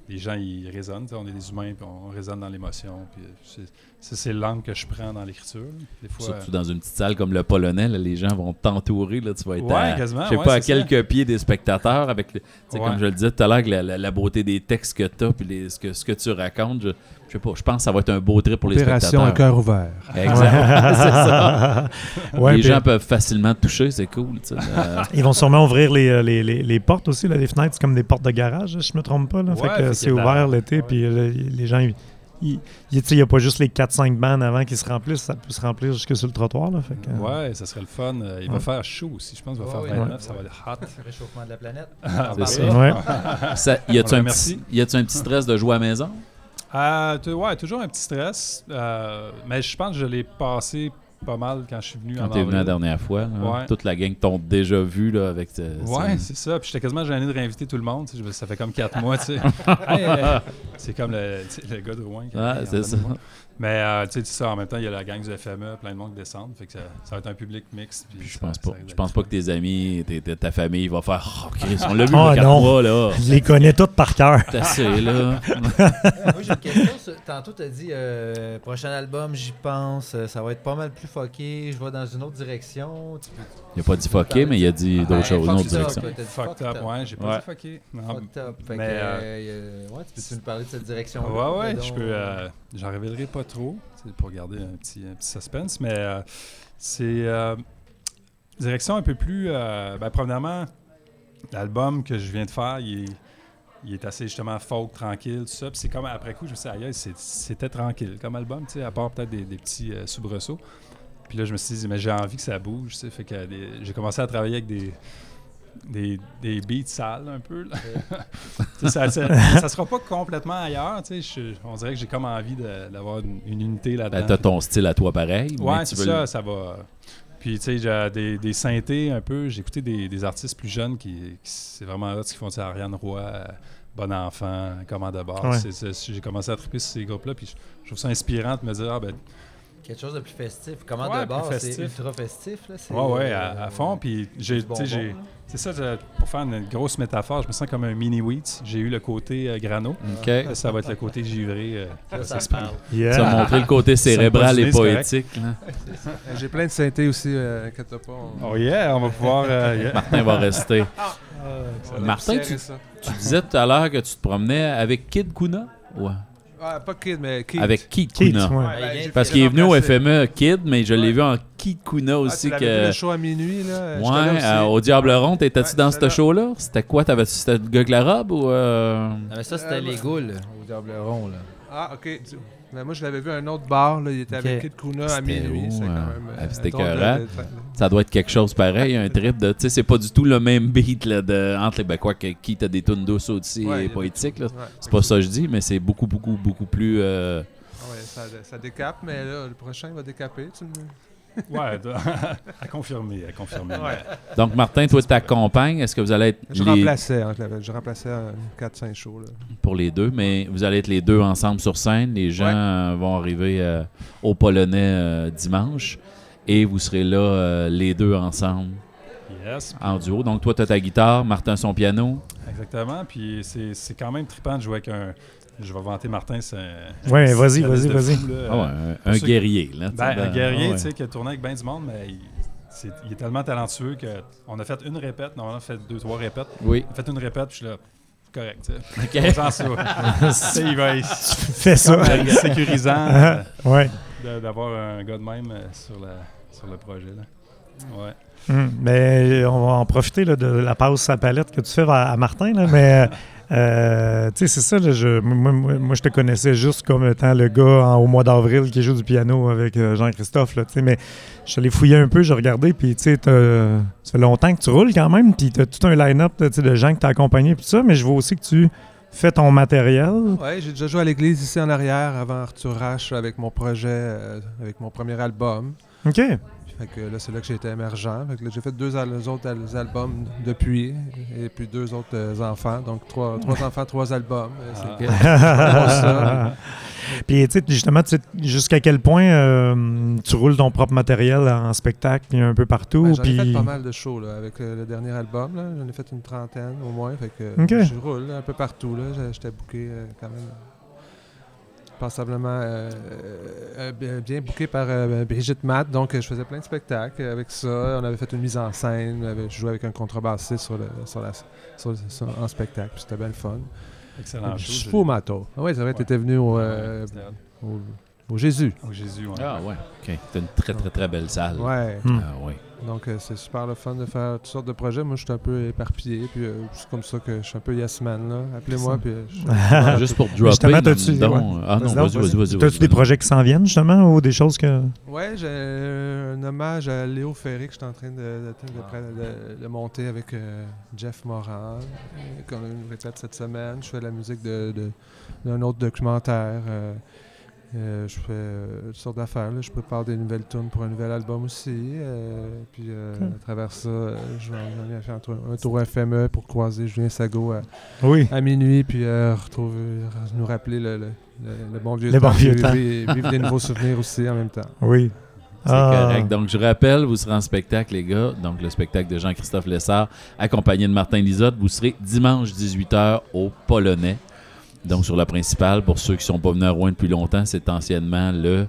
les gens, ils résonnent. On est des humains, puis on résonne dans l'émotion. Puis c'est- c'est l'angle que je prends dans l'écriture. Des fois, Surtout dans une petite salle comme le Polonais, là, les gens vont t'entourer. Là, tu vas être Ouais, à, quasiment, je sais ouais, pas, à ça. quelques pieds des spectateurs. avec le- Ouais. Comme je le disais tout à l'heure, la, la- la beauté des textes que tu as puis les- ce, que, ce que tu racontes, je, je sais pas, je pense que ça va être un beau trip pour les Opération un spectateurs. cœur ouvert. Exact. [LAUGHS] c'est ça. [LAUGHS] Ouais, les gens peuvent facilement te toucher, c'est cool. Euh, [LAUGHS] Ils vont sûrement ouvrir les, euh, les, les, les portes aussi, là, les fenêtres, c'est comme des portes de garage, si je me trompe pas. Fait que c'est ouvert l'été, puis euh, les, les gens, ils- il n'y a pas juste les 4-5 bandes avant qui se remplissent, ça peut se remplir jusque sur le trottoir. Là, fait que, euh, Ouais, ça serait le fun. Euh, il va Ouais. faire chaud aussi. Je pense qu'il va Ouais, faire ouais. 29, ça va être hot. [LAUGHS] Réchauffement de la planète. [LAUGHS] Ah, c'est ça. ça- y a-tu un, petit- y un petit stress de jouer à maison? Euh, ouais, toujours un petit stress. euh, mais je pense que je l'ai passé pas mal quand je suis venu Quand en t'es venu la dernière fois, là, Ouais. toute la gang t'ont déjà vu là, avec euh, Ouais, c'est ça. Puis j'étais quasiment gêné de réinviter tout le monde. Ça fait comme quatre mois, tu sais. [LAUGHS] Hey, euh, c'est comme le, le gars de Rouen. qui Ouais, c'est ça. Mais euh, tu sais, ça, en même temps, il y a la gang du FME, plein de monde qui descendent. Fait que ça, ça va être un public mixte. puis Puis je pense ça pas. Je pense pas que tes amis, tes- tes- ta famille va faire Oh, Chris, on l'a vu Oh, quatre non. mois, là. Je les connais toutes par cœur. T'as assez, là. Moi, j'ai une question. sur- Tantôt, tu as dit euh, prochain album, j'y pense, euh, ça va être pas mal plus fucké, je vais dans une autre direction. Tu peux- Il a pas dit fucké, mais il a dit d'autres Ben, choses, une autre direction. t'as Fucked up, ouais, j'ai pas Ouais. dit fucké. Non, Fucked up. Fait mais, que, euh, euh, ouais, tu peux-tu nous parler de cette direction Ouais, ouais, je peux. euh, J'en révélerai pas trop, pour garder un petit, suspense, mais euh, c'est. euh, direction un peu plus. euh, ben, premièrement, l'album que je viens de faire, il est, assez justement folk, tranquille, tout ça. Puis c'est comme après coup, je me suis dit, c'était tranquille comme album, à part peut-être des, petits euh, soubresauts. Puis là, je me suis dit, mais j'ai envie que ça bouge. Fait que j'ai commencé à travailler avec des. Des, des beats sales un peu. là. [LAUGHS] Tu ça, [LAUGHS] ça sera pas complètement ailleurs. tu je- on dirait que j'ai comme envie de- d'avoir une, une unité là-dedans. Ben, t'as ton style à toi pareil. tu c'est veux ça, le- ça va. Puis, tu sais, j'ai des, des synthés un peu. J'ai écouté des, des artistes plus jeunes qui, qui- c'est vraiment hot ce qu'ils font. Tu sais, Ariane Roy, euh, Bon Enfant, Commande de bord. Ouais. C'est- c'est- J'ai commencé à triper sur ces groupes-là. Puis, je, trouve ça inspirant de me dire, ah ben, Quelque chose de plus festif. Comment Ouais, de bord, c'est ultra festif. Là, ouais, ouais, euh, à, à fond. Puis, j'ai, du tu C'est ça, je- pour faire une grosse métaphore, je me sens comme un mini wheat. J'ai eu le côté euh, grano. OK. Là, ça va être le côté givré. euh, ça ça parle. Tu as Yeah. montré le côté [LAUGHS] cérébral et poétique. [LAUGHS] Euh, J'ai plein de synthés aussi, euh, pas. on- Oh yeah, on va pouvoir. euh, yeah. Martin va rester. on a Martin, tu- ça. Tu disais tout à l'heure que tu te promenais avec Kid Kuna? Ouais. Ah, pas Kid, mais Keith. Avec Keith Keith, Kuna. ouais. Ouais, j'ai Parce qu'il est venu au. FME Kid, mais je l'ai Ouais. vu en Keith Kuna Ah, aussi. tu l'avais que... vu le show à minuit, là? Ouais, euh, au Diable Rond, t'étais-tu Ouais, dans ce là. show-là? C'était quoi? T'avais-tu c'était le gars avec la robe ou. euh, Ah, mais ça, c'était Euh, les goules au diable rond. Là. Ah, ok. Mais moi, je l'avais vu à un autre bar. Là. Il était avec Kid Kuna à minuit. C'est quand euh, même. ah, c'était écœurant. de- Ça doit être quelque chose pareil, un trip de. Tu sais, c'est pas du tout le même beat là, de, entre les. Ben, quoi que Keith a des tunes douces aussi Ouais, et poétiques. Ouais. C'est pas ça que je dis, mais c'est beaucoup, beaucoup, beaucoup plus. euh, Ah ouais, ça, ça décape, mais là, le prochain va décaper. Tu me... Ouais, de- [LAUGHS] à confirmer, à confirmer. Ouais. Donc, Martin, toi, tu t'accompagnes. Est-ce que vous allez être Je les- remplaçais, hein, je remplaçais euh, 4-5 shows. Là. pour les deux, mais vous allez être les deux ensemble sur scène. Les gens Ouais. euh, vont arriver euh, au Polonais euh, dimanche et vous serez là euh, les deux ensemble Yes, en duo. Donc, toi, tu as ta guitare, Martin son piano. exactement. Puis c'est c'est quand même trippant de jouer avec un. Je vais vanter Martin, c'est un. Ouais, un vas-y, vas-y, vas-y. Ah un, guerrier. Là, Ben, un ben, guerrier, ah ouais. tu sais, qui a tourné avec bien du monde, mais il, est tellement talentueux qu'on a fait une répète. Normalement, on a fait deux, trois répètes. Oui. On a fait une répète, puis je suis là, correct, tu sais. OK. On sent ça. [LAUGHS] Tu sais, il va être Fais ça. sécurisant euh, ouais. de- d'avoir un gars de même euh, sur, la, sur le projet. Là. Ouais. Hum, mais on va en profiter là, de la passe à palette que tu fais à, à Martin. Là, mais euh, tu sais, c'est ça. là, je, moi, moi- moi, je te connaissais juste comme étant le gars en- au mois d'avril qui joue du piano avec euh, Jean-Christophe. là, tu sais, Mais je suis allé fouiller un peu, j'ai regardé. Puis tu sais, ça fait longtemps que tu roules quand même. Puis tu as tout un line-up de gens que tu as accompagnés. Puis ça. Mais je vois aussi que tu fais ton matériel. Ouais, j'ai déjà joué à l'église ici en arrière avant Arthur Rache avec mon projet, euh, avec mon premier album. OK. Fait que là, c'est là que j'ai été émergent. Fait que j'ai fait deux al- autres al- albums depuis, et puis deux autres euh, enfants. Donc, trois, trois [LAUGHS] enfants, trois albums. C'est- Ah. [LAUGHS] Puis, tu sais, justement, jusqu'à quel point euh, tu roules ton propre matériel en spectacle, puis un peu partout. Ben, J'en ai fait pas mal de shows là, avec euh, le dernier album. J'en ai fait une trentaine au moins. Fait que je roule un peu partout. J'étais booké quand même passablement euh, euh, bien- booké par euh, Brigitte Matt. Donc euh, je faisais plein de spectacles avec ça. On avait fait une mise en scène. On avait joué avec un contrebassiste sur le, sur la, sur le- sur- en spectacle. puis C'était bien le fun. Excellent Je matos. Ah oui, c'est vrai, Ouais. tu étais venu au, euh, c'était hot. au, au Jésus. Jésus, ouais. Ah ouais. OK. C'est une très, très, très belle salle. Ouais. Hmm. Ah ouais. Donc, euh, c'est super le fun de faire toutes sortes de projets. Moi, je suis un peu éparpillé, puis euh, c'est comme ça que je suis un peu yes man, là. Appelez-moi, puis... euh, je- [LAUGHS] Juste pour dropper. Justement, t'as-tu- ouais. Ah non, Vas-y vas-y, vas-y. T'as-tu des projets qui s'en viennent, justement, ou des choses que. Ouais, j'ai un hommage à Léo Ferré que je suis en train de, de- de- de- de monter avec euh, Jeff Moran, qu'on a une répète cette semaine. Je fais la musique de- de- d'un autre documentaire. Euh, je fais euh, toutes sortes d'affaires. là. Je prépare des nouvelles tunes pour un nouvel album aussi. euh, puis euh, Cool. à travers ça, je vais en faire un tour, un tour FME pour croiser Julien Sago à, Oui. à minuit, puis euh, retrouver, nous rappeler le, le- le- le bon vieux Le temps. bon vieux puis temps. vivre- vivre des nouveaux souvenirs aussi en même temps. Oui. C'est Ah. correct. Donc, je rappelle, vous serez en spectacle, les gars. Donc, le spectacle de Jean-Christophe Lessard, accompagné de Martin Lisotte. Vous serez dimanche 18h au Polonais. Donc, sur la principale, pour ceux qui ne sont pas venus à Rouen depuis longtemps, c'est anciennement le,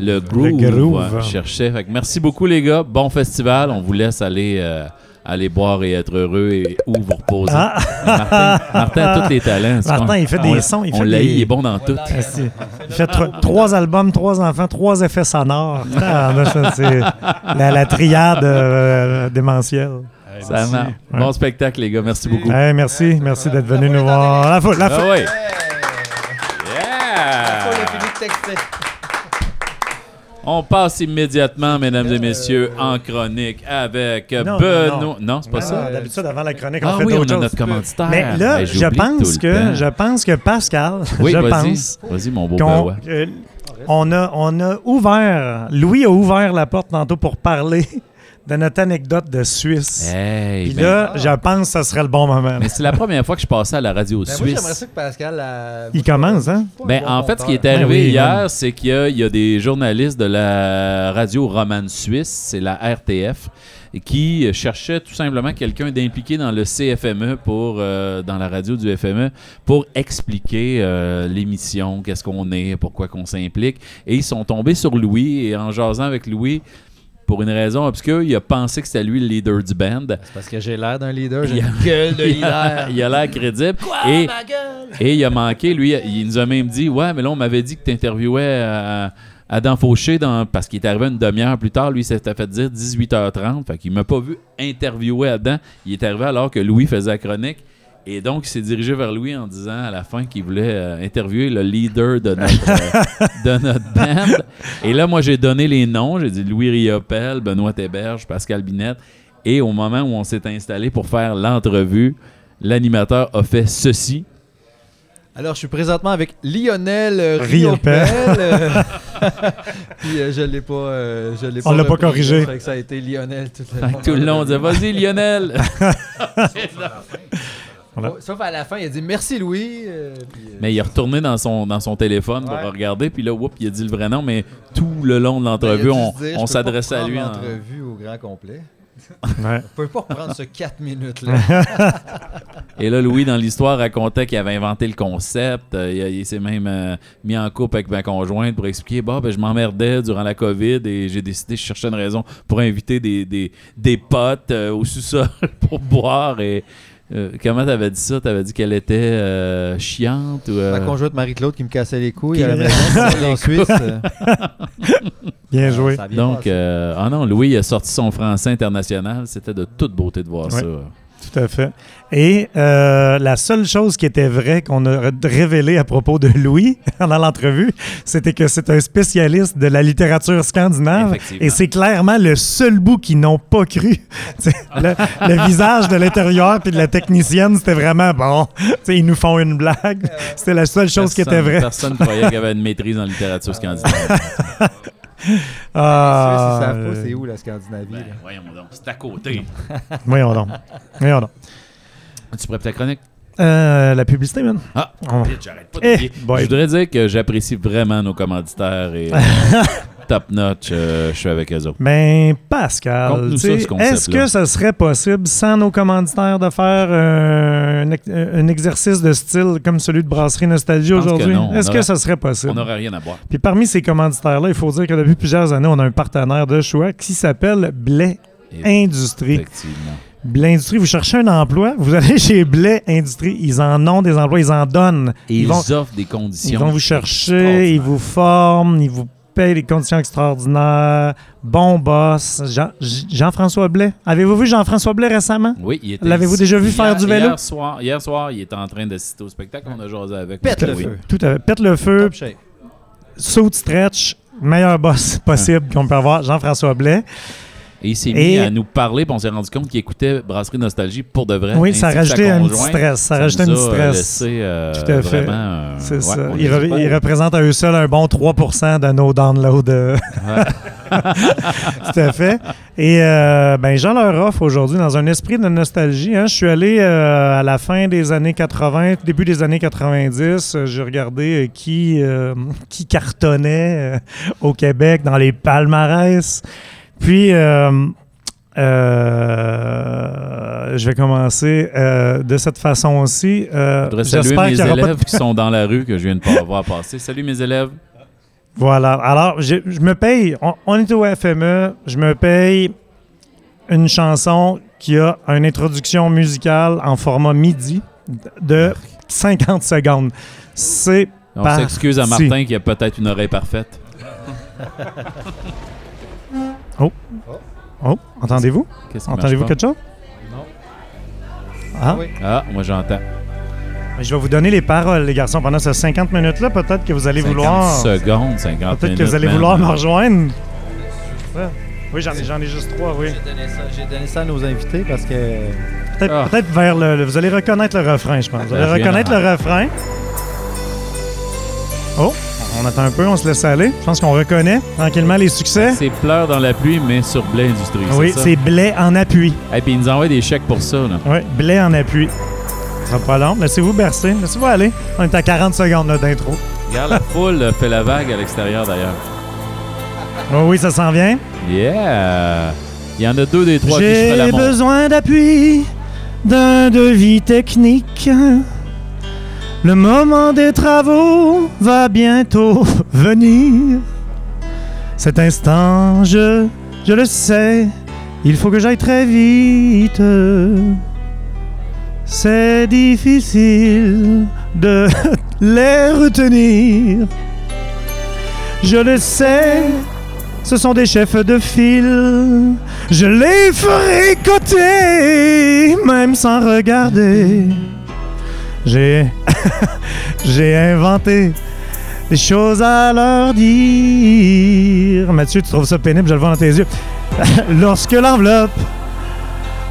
le Groove. Le Groove. Ouais, je cherchais. Fait que merci beaucoup, les gars. Bon festival. On vous laisse aller, euh, aller boire et être heureux et ou vous reposer. Ah! Martin, Martin a tous les talents. Martin, il fait on- des sons. Il on fait l'a des... il est bon dans tout. Ah, Il fait tro- trois albums, trois enfants, trois effets sonores. Ah, la, la triade euh, démentielle. Hey, Ça marche. Bon spectacle, les gars. Merci beaucoup. Hey, merci, merci d'être venu nous voir. La foule, la foule. Ah ouais. Pas le Yeah! fini de texter. On passe immédiatement, mesdames et messieurs, en chronique avec Non, Benoît. non, Non, c'est pas ça. D'habitude, avant la chronique, on Ah fait oui, on d'autres a choses. notre commanditaire. Mais là, Ben, je pense que je pense que Pascal, Oui, je vas-y. pense Vas-y, mon beau qu'on Benoît. euh, on a on a ouvert Louis a ouvert la porte tantôt pour parler de notre anecdote de Suisse. Hey, Puis ben, là, je pense que ce serait le bon moment. mais c'est la première fois que je passais à la radio Ben, moi, j'aimerais suisse. ça que Pascal. euh, Il commence, hein? Ben, en fait, ce qui est arrivé Ben oui, hier, c'est qu'il y a, il y a des journalistes de la radio romane suisse, c'est la RTF, qui cherchaient tout simplement quelqu'un d'impliqué dans le CFME pour euh, dans la radio du FME pour expliquer euh, l'émission, qu'est-ce qu'on est, pourquoi qu'on s'implique. Et ils sont tombés sur Louis et en jasant avec Louis, pour une raison obscure, il a pensé que c'était lui le leader du band. C'est parce que j'ai l'air d'un leader, j'ai Il a- une gueule de [LAUGHS] Il a leader. il a l'air crédible. et Et il a manqué, lui, il nous a même dit Ouais, mais là, on m'avait dit que tu interviewais à- Adam Fauché dans, parce qu'il est arrivé une demi-heure plus tard. Lui, il s'était fait dire 18h30. Fait qu'il m'a pas vu interviewer Adam. Il est arrivé alors que Louis faisait la chronique. Et donc, il s'est dirigé vers Louis en disant à la fin qu'il voulait euh, interviewer le leader de notre, euh, de notre band. Et là, moi, j'ai donné les noms. J'ai dit Louis Riopel, Benoît Héberge, Pascal Binette. Et au moment où on s'est installé pour faire l'entrevue, l'animateur a fait ceci. Alors, je suis présentement avec Lionel euh, Riopel. [LAUGHS] [LAUGHS] Puis euh, je l'ai pas, euh, je l'ai On l'a pas corrigé. fait que ça a été Lionel tout le Fait long. tout le long, on disait Vas-y, Lionel. [LAUGHS] Voilà. Oh, Sauf à la fin, il a dit merci Louis. euh, puis, euh, Mais il est retourné dans son, dans son téléphone pour regarder, puis là, whoop, il a dit le vrai nom, mais tout le long de ben, l'entrevue, on, on s'adressait à lui. en- prendre l'entrevue au grand complet. [LAUGHS] Ouais. Je peux pas reprendre ce 4 minutes là. [LAUGHS] Et là, Louis, dans l'histoire, racontait qu'il avait inventé le concept. Euh, il s'est même euh, mis en couple avec ma conjointe pour expliquer bah, ben, je m'emmerdais durant la COVID et j'ai décidé, je cherchais une raison pour inviter des, des, des potes euh, au sous-sol [LAUGHS] pour boire. Et euh, comment t'avais dit ça? T'avais dit qu'elle était euh, chiante ou. euh, Ma conjointe Marie-Claude qui me cassait les couilles à la maison [LAUGHS] en Suisse. Bien joué. ça a bien Donc, euh, ah non, Louis a sorti son français international. C'était de toute beauté de voir Ouais. ça. Tout à fait. Et euh, la seule chose qui était vraie qu'on a révélée à propos de Louis [LAUGHS] dans l'entrevue, c'était que c'est un spécialiste de la littérature scandinave. Et c'est clairement le seul bout qu'ils n'ont pas cru. [LAUGHS] Le, le visage de l'intérieur puis de la technicienne, c'était vraiment bon. Ils nous font une blague. C'était la seule chose qui était vraie. Personne ne croyait qu'il y avait une maîtrise en littérature scandinave. [LAUGHS] Ah, savent pas euh, c'est où la Scandinavie. Ben, là? voyons donc, c'est à côté. [LAUGHS] Voyons donc. Voyons donc. Tu prêt pour ta chronique? Euh, la publicité, man. Ah, vite, j'arrête pas de Eh. Je voudrais dire que j'apprécie vraiment nos commanditaires et euh, [LAUGHS] top notch, euh, je suis avec eux autres. Ben, Pascal, ce est-ce que ça serait possible, sans nos commanditaires, de faire euh, un, ex- un exercice de style comme celui de Brasserie Nostalgie aujourd'hui? Est-ce que ça serait possible? On n'aurait rien à boire. Puis parmi ces commanditaires-là, il faut dire que depuis plusieurs années, on a un partenaire de choix qui s'appelle Blais Et- Industrie. Effectivement. Blais Industrie, vous cherchez un emploi, vous [LAUGHS] allez chez Blais Industrie, ils en ont des emplois, ils en donnent. Et Ils ils, vont- offrent des conditions. Ils vont vous chercher, ils vous forment, ils vous payent des conditions extraordinaires. Bon boss. Jean- Jean-François Blais. Avez-vous vu Jean-François Blais récemment? Oui, il était L'avez-vous déjà vu Hier- faire du vélo? Hier soir, hier soir, il était en train d'assister au spectacle. On a jasé avec. Pète le Oui. feu. Tout à fait. Pète le feu, Top shape. saut de stretch, meilleur boss [LAUGHS] possible qu'on peut avoir, Jean-François Blais. Et il s'est mis à nous parler, puis on s'est rendu compte qu'il écoutait Brasserie Nostalgie pour de vrai. Oui, ça rajoutait un petit stress. Ça rajoutait un stress. laissé, euh, Tout à fait. vraiment, euh, C'est ouais, ça. on Ils, les a re- pas- ils représentent à eux seuls un bon 3 de nos downloads. [LAUGHS] Tout à fait. Et euh, ben, Jean leur offre aujourd'hui, dans un esprit de nostalgie, hein, je suis allé euh, à la fin des années 80, début des années 90, euh, j'ai regardé euh, qui, qui cartonnait au Québec dans les palmarès. Puis, euh, euh, je vais commencer euh, de cette façon aussi. Euh, Je voudrais saluer j'espère mes de élèves qui sont dans la rue que je viens de pas voir passer. Salut mes élèves. Voilà. Alors, je, je me paye, on, on est au FME, je me paye une chanson qui a une introduction musicale en format MIDI de 50 secondes. C'est On s'excuse à Martin qui a peut-être une oreille parfaite. [LAUGHS] Oh, entendez-vous? Qu'est-ce qui marche Entendez-vous quelque chose? Non. Ah, oui. Ah, moi j'entends. je vais vous donner les paroles, les garçons. Pendant ces 50 minutes-là, peut-être que vous allez 50 vouloir. secondes, 50 minutes. Peut-être que vous allez man. vouloir me rejoindre. Ouais. Oui, j'en ai, j'en ai juste trois, oui. J'ai donné, ça, j'ai donné ça à nos invités parce que. Peut-être Ah. peut-être vers le, le- Vous allez reconnaître le refrain, je pense. Vous allez Ben, viens reconnaître le refrain. Oh, on attend un peu, on se laisse aller. Je pense qu'on reconnaît tranquillement les succès. C'est pleurs dans la pluie, mais sur blé industrie. Oui, c'est blé en appui. Et puis ils nous envoient des chèques pour ça. Là. Oui, blé en appui. Ça sera pas long. Laissez-vous bercer. Laissez-vous aller. On est à 40 secondes d'intro. Regarde, la foule [LAUGHS] fait la vague à l'extérieur d'ailleurs. Oh oui, ça s'en vient. Yeah! Il y en a deux des trois qui J'ai la montre. besoin d'appui, d'un devis technique. Le moment des travaux va bientôt [LAUGHS] venir. Cet instant, je, je le sais, il faut que j'aille très vite. C'est difficile de [LAUGHS] les retenir. Je le sais, ce sont des chefs de file. Je les ferai côté, même sans regarder. J'ai [LAUGHS] j'ai inventé des choses à leur dire. Mathieu, tu trouves ça pénible, je le vois dans tes yeux. [LAUGHS] Lorsque l'enveloppe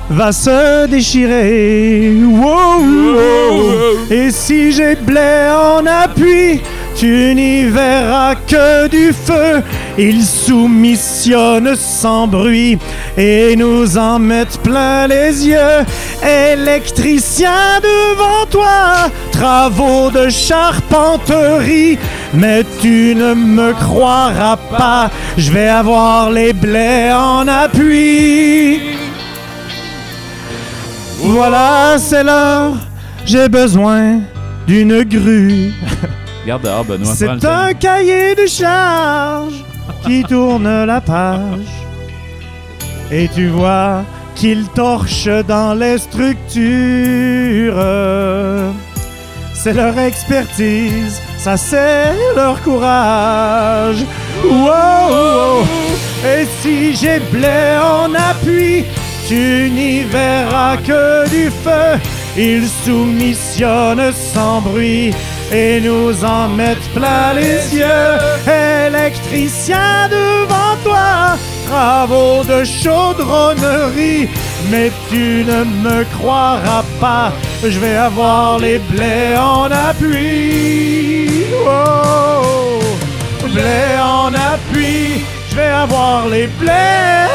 va se déchirer. Wow, wow. Et si j'ai blé en appui, tu n'y verras que du feu. Ils soumissionnent sans bruit et nous en mettent plein les yeux. Électricien devant toi, travaux de charpenterie. Mais tu ne me croiras pas, je vais avoir les blés en appui. Voilà, c'est l'heure, j'ai besoin d'une grue. [LAUGHS] Regarde dehors, Benoît. prends le C'est temps. un cahier de charge qui tourne la page. Et tu vois qu'il torche dans les structures. C'est leur expertise, ça c'est leur courage. Wow! Et si j'ai blé en appui, tu n'y verras que du feu. Ils soumissionnent sans bruit et nous en mettent plein les yeux. Électricien devant toi, travaux de chaudronnerie. Mais tu ne me croiras pas, je vais avoir les blés en appui. Oh, blé en appui, je vais avoir les blés,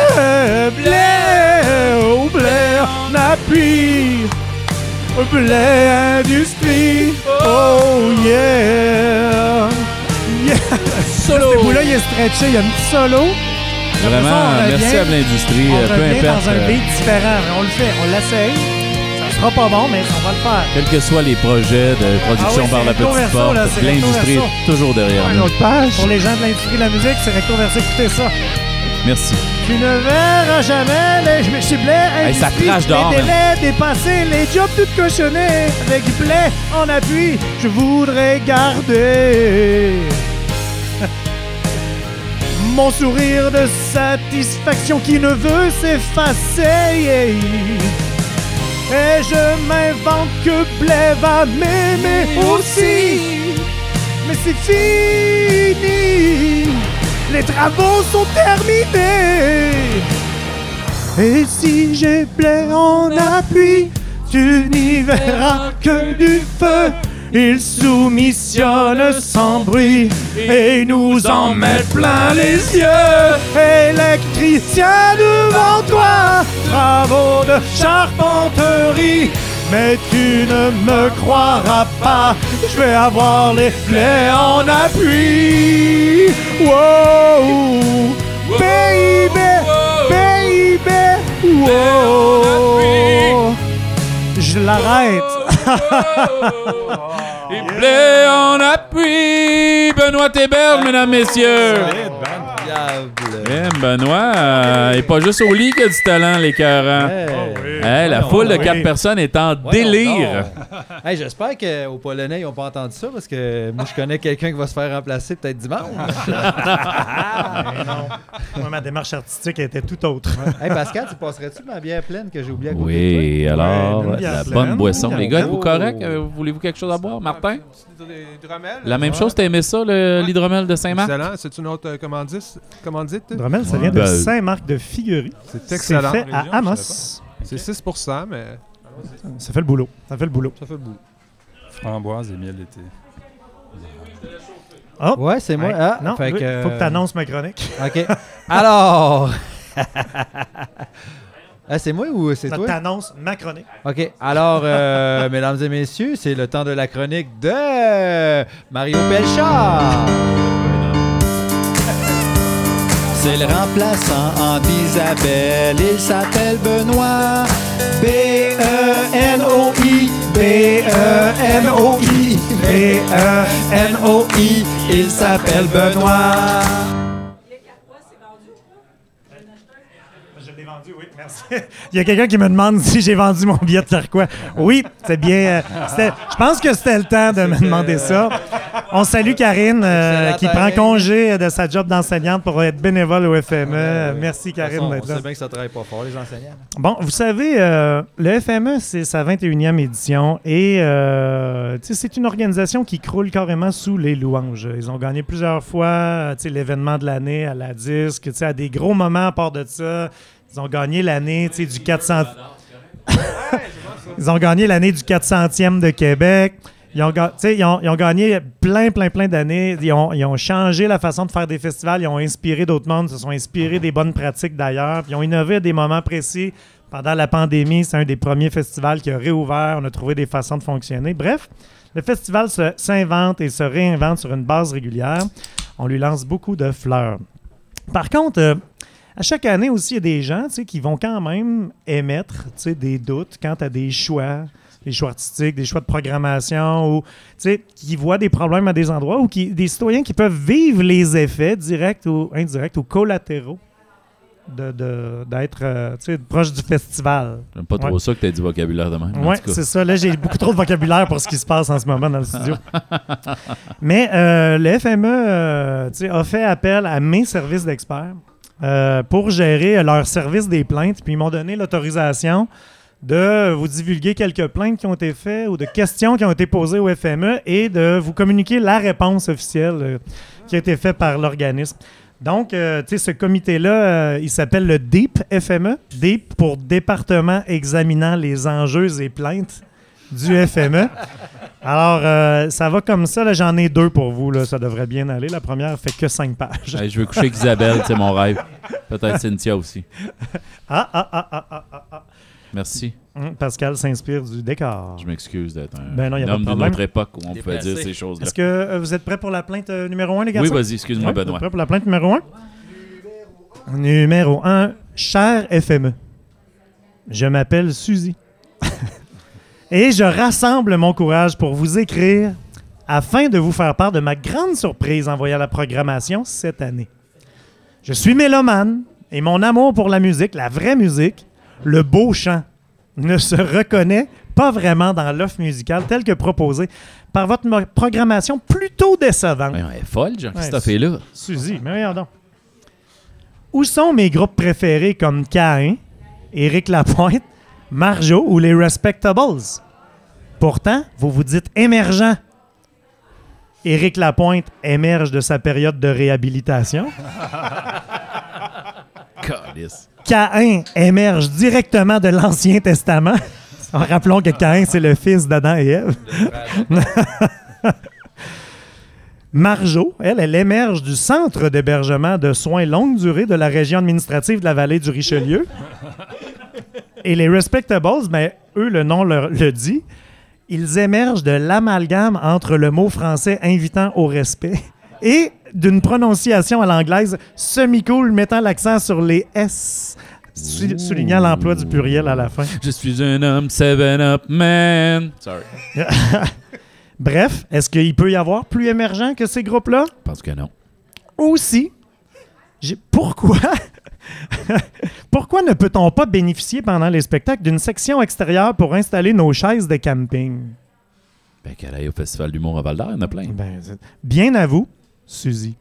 blés, oh, blé en appui. Blé Industrie, oh yeah! yeah. Solo! Ce bout-là, il est stretché, il y a un petit solo. Ça, Vraiment, revient- merci à l'industrie. On Peu revient importe, dans un euh, beat différent. On le fait, on l'essaye. Ça sera pas bon, mais on va le faire. quels que soient les projets de production Ah oui, par la petite verso, porte, l'industrie est toujours derrière Une nous. autre page. Pour les gens de l'industrie de la musique, c'est recto verso. Écoutez ça. Merci. Tu ne verras jamais les je me suis blé Hey, ça crache dehors, Les délais dépassés, les jobs tout cochonnés. Avec blé en appui, je voudrais garder [LAUGHS] mon sourire de satisfaction qui ne veut s'effacer. Et je m'invente que blé va m'aimer aussi. Mais c'est fini. Les travaux sont terminés. Et si j'ai blé en appui, tu n'y verras que du feu. Ils soumissionnent sans bruit et nous en mettent plein les yeux. Électricien devant toi, travaux de charpenterie. Mais tu ne me croiras pas, je vais avoir les plaies en appui. Wow, baby, baby, wow. Je l'arrête. Et blé en appui! Benoît Thébert, mesdames, messieurs! Eh, Benoît, euh, et pas juste au lit qu'il y a du talent, l'écœurant. Hey. Hey, la Voyons foule de quatre personnes est en Voyons délire. Hey, J'espère qu'aux Polonais, ils n'ont pas entendu ça parce que moi, je connais quelqu'un qui va se faire remplacer peut-être dimanche. Non. Moi, ma démarche artistique était tout autre. hey, Pascal, tu passerais-tu de ma bière pleine que j'ai oublié à côté Oui, alors, Ouais, une bière la pleine. bonne boisson. Les gars, êtes-vous correct? Euh, Voulez-vous quelque chose à boire, Martin? Dromel. La même chose, t'as aimé ça, le- l'hydromel de Saint-Marc? Excellent. C'est une autre euh, commandite? commandite? Dromel, ça Ouais. vient de Ben, Saint-Marc de Figuerie. C'est C'est excellent. fait Région, je à Amos. C'est 6% mais Ça fait le boulot. Ça fait le boulot. ça fait le bout. Framboise et miel d'été. Oh. Ouais, c'est moi. Ouais. Ah, non, fait que- faut que tu annonces ma chronique. [LAUGHS] OK. Alors. [LAUGHS] Ah, c'est moi ou c'est Non, toi? T'annonces ma chronique. OK. Alors, euh, [LAUGHS] mesdames et messieurs, c'est le temps de la chronique de Mario Pelchard. C'est le remplaçant en d'Isabelle. Il s'appelle Benoît. B-E-N-O-I. B-E-N-O-I. B-E-N-O-I. Il s'appelle Benoît. [LAUGHS] Il y a quelqu'un qui me demande si j'ai vendu mon billet de quoi. Oui, c'est bien. euh, je pense que c'était le temps de me demander ça. On salue Karine euh, qui prend congé de sa job d'enseignante pour être bénévole au FME. Merci Karine d'être on sait bien que ça travaille pas fort, les enseignants. Bon, vous savez, euh, le FME, c'est sa 21e édition et euh, c'est une organisation qui croule carrément sous les louanges. Ils ont gagné plusieurs fois euh, l'événement de l'année à la disque, à des gros moments à part de ça. Ils ont gagné l'année du 400... Ils ont gagné l'année du 400e de Québec. Ils ont, ils, ils gagné plein, plein, plein d'années. Ils ont, ils changé la façon de faire des festivals. Ils ont inspiré d'autres mondes, se sont inspirés des bonnes pratiques d'ailleurs. Ils ont innové à des moments précis. Pendant la pandémie, c'est un des premiers festivals qui a réouvert. On a trouvé des façons de fonctionner. Bref, le festival s'invente et se réinvente sur une base régulière. On lui lance beaucoup de fleurs. Par contre, euh, à chaque année aussi, il y a des gens tu qui vont quand même émettre tu des doutes quant à des choix, des choix artistiques, des choix de programmation, ou tu qui voient des problèmes à des endroits, ou qui, des citoyens qui peuvent vivre les effets directs ou indirects ou collatéraux de- de- d'être euh, tu proche du festival. J'aime pas trop Ouais. ça que t'as dit vocabulaire de même. Oui, c'est ça. Là, j'ai beaucoup trop de vocabulaire pour ce qui se passe en ce moment dans le studio. Mais euh, le FME euh, tu a fait appel à mes services d'experts euh, pour gérer leur service des plaintes. Puis ils m'ont donné l'autorisation de vous divulguer quelques plaintes qui ont été faites ou de questions qui ont été posées au FME et de vous communiquer la réponse officielle euh, qui a été faite par l'organisme. Donc, euh, tu sais, ce comité-là, il s'appelle le DEEP FME. DEEP pour Département examinant les enjeux et plaintes du FME. Alors, euh, ça va comme ça. là, J'en ai deux pour vous. Là. Ça devrait bien aller. La première fait que cinq pages. Hey, je veux coucher avec Isabelle, c'est mon rêve. Peut-être Cynthia aussi. Ah, ah, ah, ah, ah, ah, ah. Merci. Hum, Pascal s'inspire du décor. Je m'excuse d'être un, Ben non, y a un pas de homme d'une autre époque où on pouvait dire ces choses-là. Est-ce que euh, vous êtes prêts pour la plainte euh, numéro un, les gars? Oui, vas-y, excuse-moi, Ouais, vous êtes Benoît. prêts pour la plainte numéro 1? Numéro 1. Cher FME, je m'appelle Suzy. [LAUGHS] Et je rassemble mon courage pour vous écrire afin de vous faire part de ma grande surprise en voyant la programmation cette année. Je suis mélomane et mon amour pour la musique, la vraie musique, le beau chant, ne se reconnaît pas vraiment dans l'offre musicale telle que proposée par votre programmation plutôt décevante. Elle est folle, Jean-Christophe Ouais, est là. Suzy, mais donc. Où sont mes groupes préférés comme Cain, Éric Lapointe, Marjo ou les Respectables? Pourtant, vous vous dites émergent. Éric Lapointe émerge de sa période de réhabilitation. [LAUGHS] Caïn émerge directement de l'Ancien Testament. [LAUGHS] Rappelons que Caïn, c'est le fils d'Adam et Ève. [LAUGHS] Marjo, elle, elle émerge du centre d'hébergement de soins longue durée de la région administrative de la vallée du Richelieu. Et les Respectables, ben, eux, le nom leur- le dit, ils émergent de l'amalgame entre le mot français invitant au respect [LAUGHS] et d'une prononciation à l'anglaise semi-cool mettant l'accent sur les S, sou- soulignant l'emploi du pluriel à la fin. Je suis un homme 7-up man. Sorry. [LAUGHS] Bref, est-ce qu'il peut y avoir plus émergent que ces groupes-là? Je pense que non. Aussi, pourquoi [LAUGHS] pourquoi ne peut-on pas bénéficier pendant les spectacles d'une section extérieure pour installer nos chaises de camping? Ben, qu'elle aille au Festival d'humour à Val d'Or, il y en a plein. Ben, bien à vous, Suzy.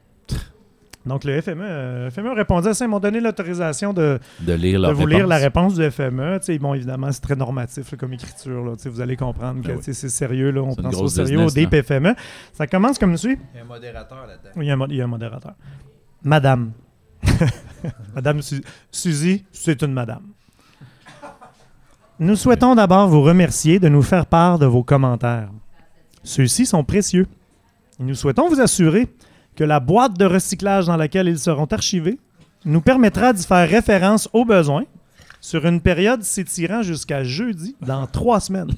Donc, le FME, euh, FME a répondu à ça. Ils m'ont donné l'autorisation de, De lire de vous lire la réponse. du FME. Tu sais, bon, évidemment, c'est très normatif là, comme écriture. là. Tu sais, Vous allez comprendre que Ben oui. sais, c'est sérieux. Là, on prend ça au sérieux au business, DIP FME. Ça commence comme suit. Il y a un modérateur là-dedans. Oui, il y a un, mo- il y a un modérateur. Madame. [LAUGHS] madame Su- Suzy, c'est une madame. Nous souhaitons d'abord vous remercier de nous faire part de vos commentaires. Ceux-ci sont précieux. Nous souhaitons vous assurer que la boîte de recyclage dans laquelle ils seront archivés nous permettra d'y faire référence au besoin sur une période s'étirant jusqu'à jeudi dans trois semaines,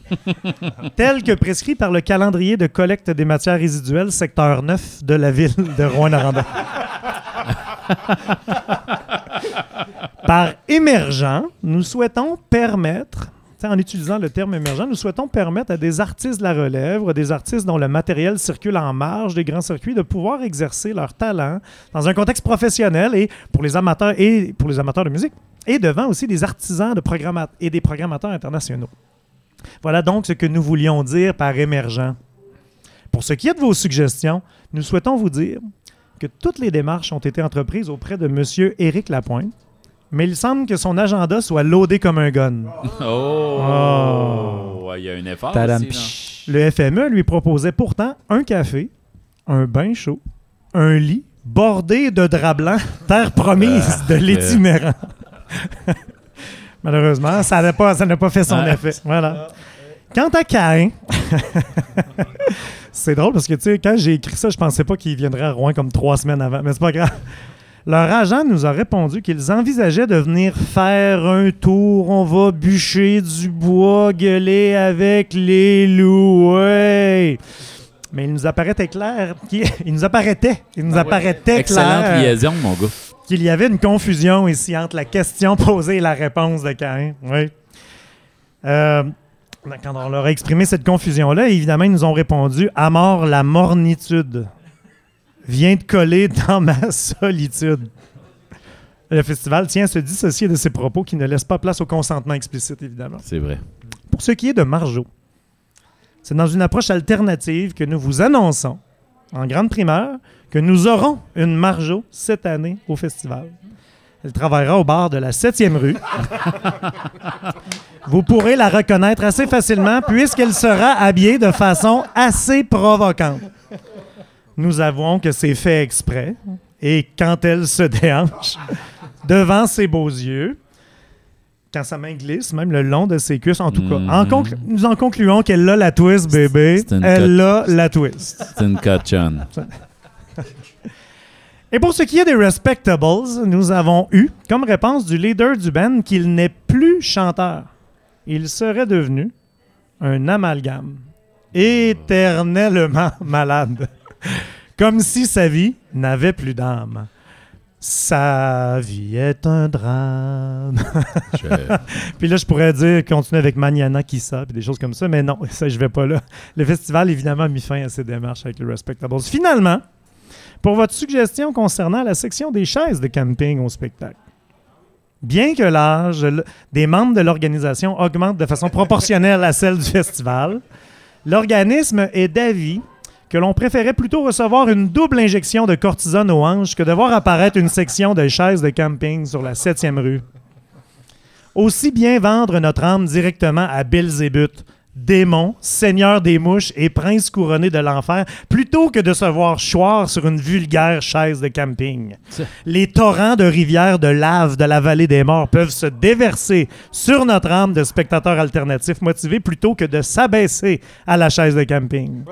[LAUGHS] tel que prescrit par le calendrier de collecte des matières résiduelles secteur 9 de la ville de Rouen-Noranda. [LAUGHS] Par émergent, nous souhaitons permettre, en utilisant le terme émergent, nous souhaitons permettre à des artistes de la relève des artistes dont le matériel circule en marge des grands circuits de pouvoir exercer leur talent dans un contexte professionnel et pour les amateurs et pour les amateurs de musique et devant aussi des artisans de et des programmateurs internationaux. Voilà donc ce que nous voulions dire par émergent. Pour ce qui est de vos suggestions, nous souhaitons vous dire que toutes les démarches ont été entreprises auprès de M. Éric Lapointe, mais il semble que son agenda soit loadé comme un gun. Oh! Ouais, Il y a un effort. Le FME lui proposait pourtant un café, un bain chaud, un lit bordé de draps blancs, [LAUGHS] terre promise de l'itinérant. [LAUGHS] Malheureusement, ça n'a pas, ça n'a pas fait son Ah. effet. Voilà. Quant à Cain, [LAUGHS] c'est drôle parce que tu sais, quand j'ai écrit ça, je pensais pas qu'il viendrait à Rouen comme trois semaines avant, mais c'est pas grave. [LAUGHS] Leur agent nous a répondu qu'ils envisageaient de venir faire un tour. On va bûcher du bois, gueuler avec les loups. Ouais. Mais il nous apparaissait clair, qu'il- [LAUGHS] il nous apparaissait, il nous apparaissait Excellente clair liaison, mon gars. qu'il y avait une confusion ici entre la question posée et la réponse de. Oui. Euh, quand on leur a exprimé cette confusion-là, évidemment, ils nous ont répondu À mort la mornitude vient de coller dans ma solitude. Le festival tient à se dissocier de ces propos qui ne laissent pas place au consentement explicite, évidemment. C'est vrai. Pour ce qui est de Marjo, c'est dans une approche alternative que nous vous annonçons, en grande primeur, que nous aurons une Marjo cette année au festival. Elle travaillera au bar de la 7e rue. [LAUGHS] vous pourrez la reconnaître assez facilement puisqu'elle sera habillée de façon assez provocante. Nous avouons que c'est fait exprès et quand elle se déhanche devant ses beaux yeux, quand sa main glisse, même le long de ses cuisses, en tout cas. En Mhm. nous en concluons qu'elle a la twist, bébé. Elle a la twist. C'est une cochonne. [LAUGHS] Et pour ce qui est des Respectables, nous avons eu comme réponse du leader du band qu'il n'est plus chanteur. Il serait devenu un amalgame. Éternellement [LAUGHS] malade. Comme si sa vie n'avait plus d'âme. Sa vie est un drame. [LAUGHS] Je- Puis là, je pourrais dire continuer avec Maniana Kissa puis des choses comme ça, mais non, [LAUGHS] ça, je vais pas là. Le festival, évidemment, a mis fin à ces démarches avec les Respectables. Finalement, pour votre suggestion concernant la section des chaises de camping au spectacle. Bien que l'âge des membres de l'organisation augmente de façon proportionnelle à celle du festival, l'organisme est d'avis que l'on préférait plutôt recevoir une double injection de cortisone aux hanches que de voir apparaître une section de chaises de camping sur la 7e rue. Aussi bien vendre notre âme directement à Belzébuth, démon, seigneur des mouches et prince couronné de l'enfer, plutôt que de se voir choir sur une vulgaire chaise de camping. Les torrents de rivières de lave de la vallée des morts peuvent se déverser sur notre âme de spectateurs alternatifs motivés plutôt que de s'abaisser à la chaise de camping.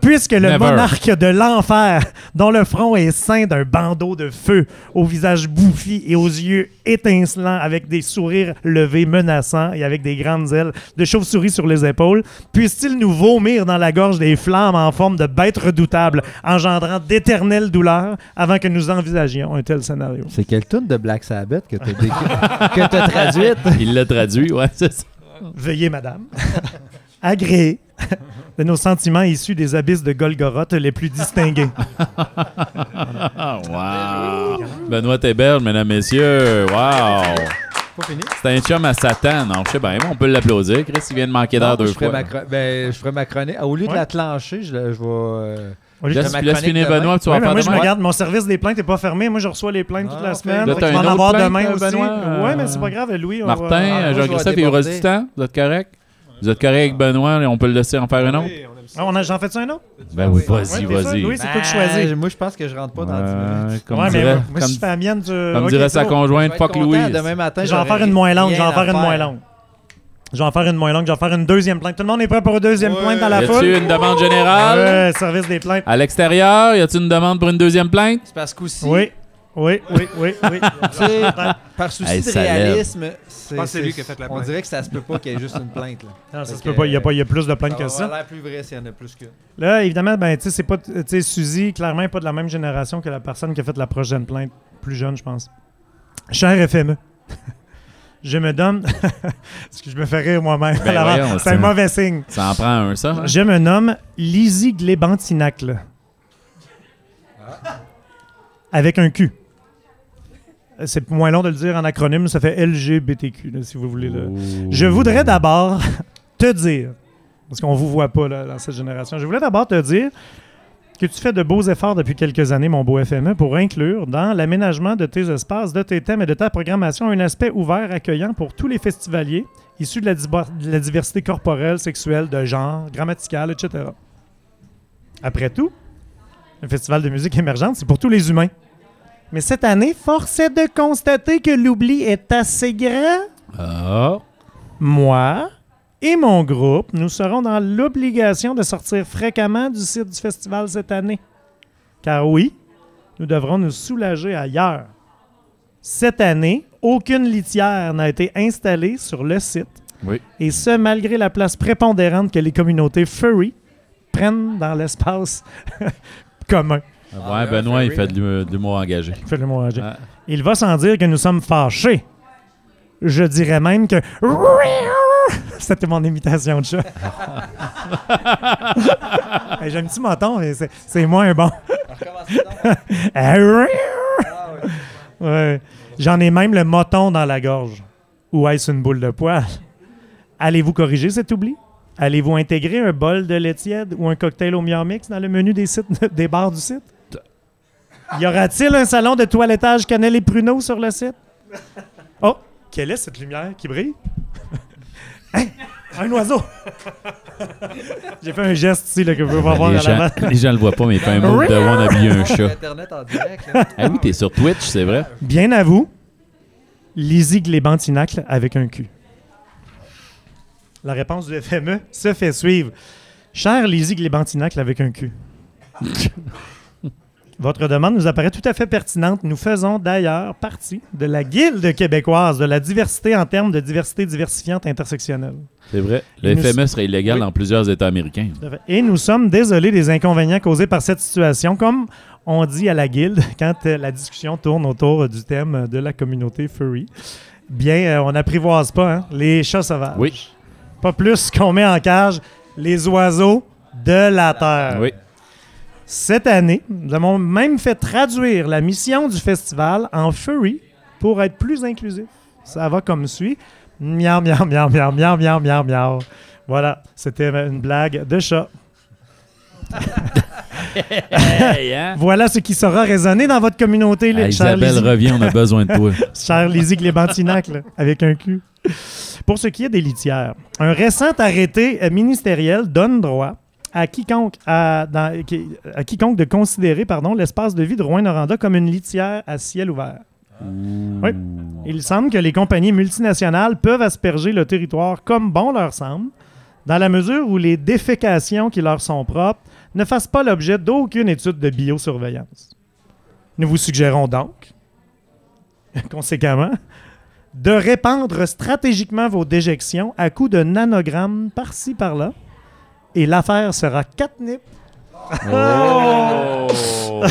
Puisque le Never. monarque de l'enfer, dont le front est ceint d'un bandeau de feu, au visage bouffi et aux yeux étincelants, avec des sourires levés menaçants et avec des grandes ailes de chauve-souris sur les épaules, puisse-t-il nous vomir dans la gorge des flammes en forme de bêtes redoutables, engendrant d'éternelles douleurs avant que nous envisagions un tel scénario? C'est quelle tune de Black Sabbath que décrit- que t'as traduite? [LAUGHS] Il l'a traduit, ouais, c'est ça. Veuillez, madame, agréer de nos sentiments issus des abysses de Golgoroth les plus distingués. [LAUGHS] Wow. Benoît Hébert, mesdames, messieurs. Wow. Pas fini? C'est un chum à Satan. Non, je sais bien, on peut l'applaudir. Chris, il vient de manquer d'heure Non, deux je ferais fois. ma ben, je ferais ma chronique. Ah, Au lieu Ouais. de la clencher, je, je vais. euh, Laisse, finir. Benoît, puis tu vas faire moi, je demain. me garde, mon service des plaintes n'est pas fermé. Moi, je reçois les plaintes toute Ah, la ok. semaine. Je vais une en autre avoir demain euh, aussi. Benoît? Ouais, mais c'est pas grave. Louis, on Martin, euh, je Jean-Christophe, du temps. Vous êtes correct? Vous êtes correct avec Benoît? et On peut le laisser en faire un autre? Ah, on a- J'en fais-tu un autre? Ben oui, vas-y, vas-y. Louis, c'est toi qui ben, choisis. Moi, je pense que je rentre pas dans 10 Ouais, minutes. comme Ouais, mais dirait, moi, comme, si je fais la mienne, tu... comme dirait sa conjointe, fuck Louise. Demain matin, Je vais en faire une moins longue, je vais en faire une moins longue. Je vais en faire une moins longue, je vais en faire une deuxième plainte. Tout le monde est prêt pour une deuxième Ouais. plainte à Y la foule? a-tu une demande générale? Ouais, service des plaintes. À l'extérieur, y a-tu une demande pour une deuxième plainte? C'est parce qu'aussi, Oui, oui, oui, oui, oui. [LAUGHS] par souci Hey, de réalisme, c'est pense que c'est lui qui a fait la On dirait que ça se peut pas qu'il y ait juste une plainte. Là. Non, ça se peut pas. Il y a, pas, il y a plus de plaintes que Ça ça. avoir l'air plus vrai s'il y en a plus qu'une. Là, évidemment, ben, tu sais, c'est pas. Tu sais, Suzy, clairement, est pas de la même génération que la personne qui a fait la prochaine plainte. Plus jeune, je pense. Cher FME. [LAUGHS] je me donne. [LAUGHS] Parce que je me fais rire moi-même. Ben c'est un mauvais signe. Ça en prend un, ça? hein? Je me nomme Lizzie Glébantinacle. Avec un cul. C'est moins long de le dire en acronyme, ça fait LGBTQ, là, si vous voulez. Là. Je voudrais d'abord [LAUGHS] te dire, parce qu'on vous voit pas là, dans cette génération, je voulais d'abord te dire que tu fais de beaux efforts depuis quelques années, mon beau FME, pour inclure dans l'aménagement de tes espaces, de tes thèmes et de ta programmation un aspect ouvert, accueillant pour tous les festivaliers issus de la, de la diversité corporelle, sexuelle, de genre, grammaticale, etc. Après tout, un festival de musique émergente, c'est pour tous les humains. Mais cette année, force est de constater que l'oubli est assez grand. Ah. Moi et mon groupe, nous serons dans l'obligation de sortir fréquemment du site du festival cette année. Car oui, nous devrons nous soulager ailleurs. Cette année, aucune litière n'a été installée sur le site. Oui. Et ce, malgré la place prépondérante que les communautés furry prennent dans l'espace [LAUGHS] commun. Ouais, Benoît, il fait de l'humour- de l'humour engagé. Fais-le moi, Roger. Ah. Il va sans dire que nous sommes fâchés. Je dirais même que. [LAUGHS] C'était mon imitation de chat. J'ai un petit menton, mais c'est- moins bon. [LAUGHS] Ouais. J'en ai même le moton dans la gorge. Ou est-ce une boule de poil? Allez-vous corriger cet oubli? Allez-vous intégrer un bol de lait tiède ou un cocktail au Mix dans le menu des, sites, [LAUGHS] des bars du site? Y aura-t-il un salon de toilettage cannelle et pruneau sur le site? Oh, quelle est cette lumière qui brille? [LAUGHS] Hein? Un oiseau! [LAUGHS] J'ai fait un geste ici là, que vous pouvez pas voir les, à gens, la les gens le voient pas, mais il fait un move de on habiller un chat. Internet en direct. là. Ah oui, t'es sur Twitch, c'est vrai? Bien à vous, Lizzie Glébantinacle avec un cul. La réponse du FME se fait suivre. Cher Lizzie Glébantinacle avec un cul. Votre demande nous apparaît tout à fait pertinente. Nous faisons d'ailleurs partie de la Guilde québécoise de la diversité en termes de diversité diversifiante intersectionnelle. C'est vrai. Le Et nous- serait illégal Oui. dans plusieurs États américains. Et nous sommes désolés des inconvénients causés par cette situation, comme on dit à la guilde [LAUGHS] quand euh, la discussion tourne autour du thème de la communauté furry. Bien, euh, on n'apprivoise pas hein, les chats sauvages. Oui. Pas plus qu'on met en cage les oiseaux de la terre. Oui. Cette année, nous avons même fait traduire la mission du festival en furry pour être plus inclusif. Ça va comme suit. Miaou, miaou, miaou, miaou, miaou, miaou, miaou, miaou. Voilà, c'était une blague de chat. Hey, hein? [LAUGHS] Voilà ce qui saura résonner dans votre communauté, les Ah, chers Isabelle Lizzie- revient, on a besoin de toi. [LAUGHS] cher Lizzie Glébantinac, là, avec un cul. Pour ce qui est des litières, un récent arrêté ministériel donne droit à quiconque, à, dans- qui- à quiconque de considérer pardon, l'espace de vie de Rouen-Noranda comme une litière à ciel ouvert. Oui. Il semble que les compagnies multinationales peuvent asperger le territoire comme bon leur semble, dans la mesure où les défécations qui leur sont propres ne fassent pas l'objet d'aucune étude de biosurveillance. Nous vous suggérons donc, [LAUGHS] conséquemment, de répandre stratégiquement vos déjections à coups de nanogrammes par-ci par-là, et l'affaire sera catnip. Oh! [LAUGHS]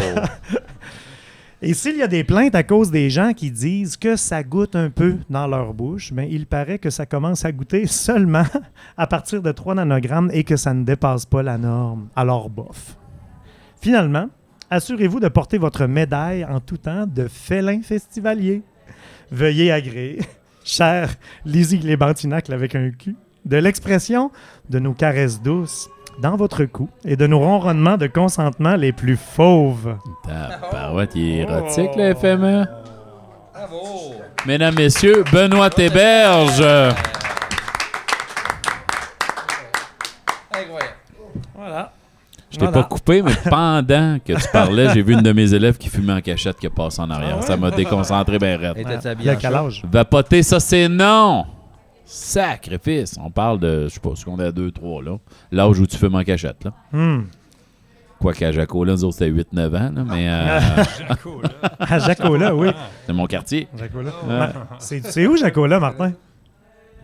Et s'il y a des plaintes à cause des gens qui disent que ça goûte un peu dans leur bouche, ben, il paraît que ça commence à goûter seulement [LAUGHS] à partir de 3 nanogrammes et que ça ne dépasse pas la norme. Alors, bof. Finalement, assurez-vous de porter votre médaille en tout temps de félin festivalier. Veuillez agréer, [LAUGHS] cher Lizzie Glébantinacle avec un cul, de l'expression de nos caresses douces dans votre cou et de nos ronronnements de consentement les plus fauves. Tabarouette, il est érotique, le FME. Mesdames, Messieurs, Benoît Théberge. Voilà. Je t'ai Voilà. pas coupé, mais pendant que tu parlais, j'ai vu une de mes élèves qui fumait en cachette qui est passée en arrière. Ah ouais? Ça m'a déconcentré ben raide. Était-tu habillé quel âge? Vapoter, ça, c'est non! Sacrifice! On parle de, je sais pas, secondaire 2, 3, là. L'âge où tu fumes en cachette, là. Hmm. Quoi qu'à Jaco, là, nous autres, c'était 8-9 ans, là, mais euh, [LAUGHS] [LAUGHS] À Jacola, oui. c'est mon quartier. Jacola. Euh, C'est c'est où Jacola, Martin?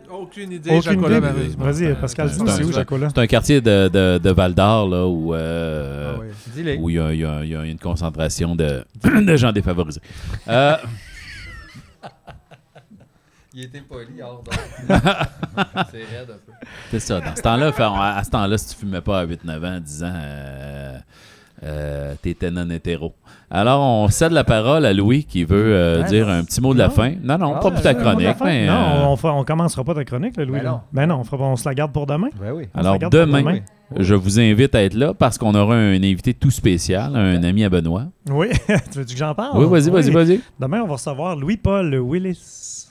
Aucune idée, Aucune Jacola. Vas-y, Pascal, dis-nous, c'est c'est où un- Jacola? c'est un quartier de, de, de Val-d'Or, là, où, euh, Ah oui. Dis-les. où il y a, y y une concentration de, [CLEARS THROAT] de gens défavorisés. Il était poli hors d'ordre. [LAUGHS] C'est raide un peu. c'est ça. Dans ce temps-là, à ce temps-là, si tu fumais pas à 8-9 ans, 10 ans, euh, euh, t'étais non hétéro. Alors, on cède la parole à Louis qui veut euh, dire non. un petit mot de la Non. fin. Non, non, Ah, pas pour ta chronique, mais. non, euh, on, on commencera pas ta chronique, là, Louis. Ben non. Ben non, on, fera- on se la garde pour demain. Ben oui. Alors, demain, je vous invite à être là parce qu'on aura un invité tout spécial, un ami à Benoît. Oui, [LAUGHS] tu veux que j'en parle? Oui, vas-y, vas-y, Oui. vas-y. Demain, on va recevoir Louis-Paul Willis.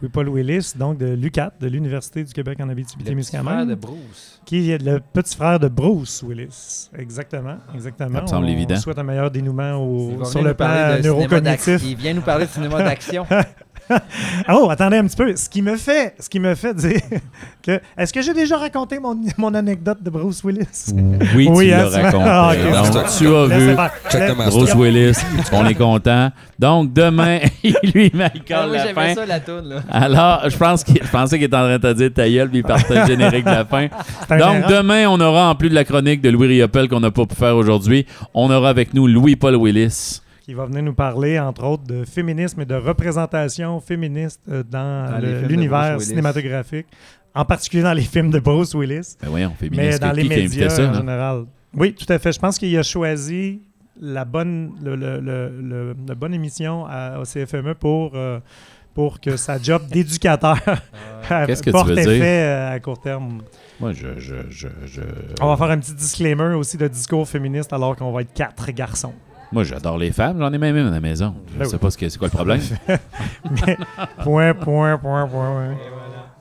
Louis-Paul Willis, donc de l'UCAT, de l'Université du Québec en Le petit frère de Abitibi-Témiscamingue, Bruce. qui est le petit frère de Bruce Willis. Exactement, exactement. Ça me semble on, évident. On souhaite un meilleur dénouement au- sur le plan neurocognitif. Il vient nous parler de cinéma d'action. [LAUGHS] [LAUGHS] Oh, attendez un petit peu. Ce qui me fait, ce qui me fait dire [LAUGHS] que. Est-ce que j'ai déjà raconté mon, mon anecdote de Bruce Willis? Oui, Oui, tu hein, l'as tu- raconté. Ah. Donc, tu as vu. Check. Bruce Willis. [LAUGHS] On est content. Donc, demain, lui, Ah Michael, oui, la j'aimais fin. ça, la toune, là. Alors, je pense qu'il, je pensais qu'il était en train de te dire ta gueule, puis il partait le générique de la fin. Donc, demain, on aura, en plus de la chronique de Louis Riopel qu'on n'a pas pu faire aujourd'hui, on aura avec nous Louis-Paul Willis. Qui va venir nous parler, entre autres, de féminisme et de représentation féministe euh, dans, l'univers cinématographique, en particulier dans les films de Bruce Willis, Ben voyons, mais dans les médias ça, en général. Oui, tout à fait. Je pense qu'il a choisi la bonne, le, le- le- la bonne émission à, au CFME pour, euh, pour que sa job [LAUGHS] d'éducateur que tu porte effet euh, à court terme. Moi, je... je, je, je- On va faire un petit disclaimer aussi de discours féministe alors qu'on va être quatre garçons. Moi, j'adore les femmes. J'en ai même une à la maison. Je Ben sais oui. pas ce que, c'est quoi le problème. [LAUGHS] Mais, point, point, point, point. ouais.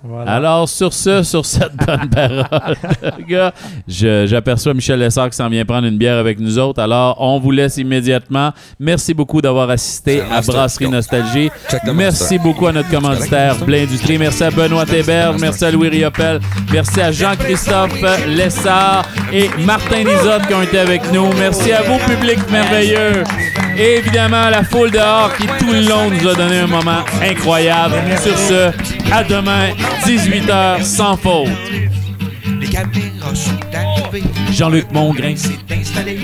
Voilà. Alors, sur ce, sur cette bonne parole, [LAUGHS] gars, j'aperçois Michel Lessard qui s'en vient prendre une bière avec nous autres. Alors, on vous laisse immédiatement. Merci beaucoup d'avoir assisté à Brasserie Nostalgie. Check the Merci beaucoup à notre commanditaire Blé Industrie. Merci à Benoît Héberge. Merci à Louis Riopel. Merci à Jean-Christophe Lessard et Martin Lisotte qui ont été avec nous. Merci à vous, public merveilleux. Et évidemment, la foule dehors qui, tout le long, nous a donné un moment incroyable. Sur ce, à demain, 18h, sans faute. Jean-Luc Mongrain. s'est installé.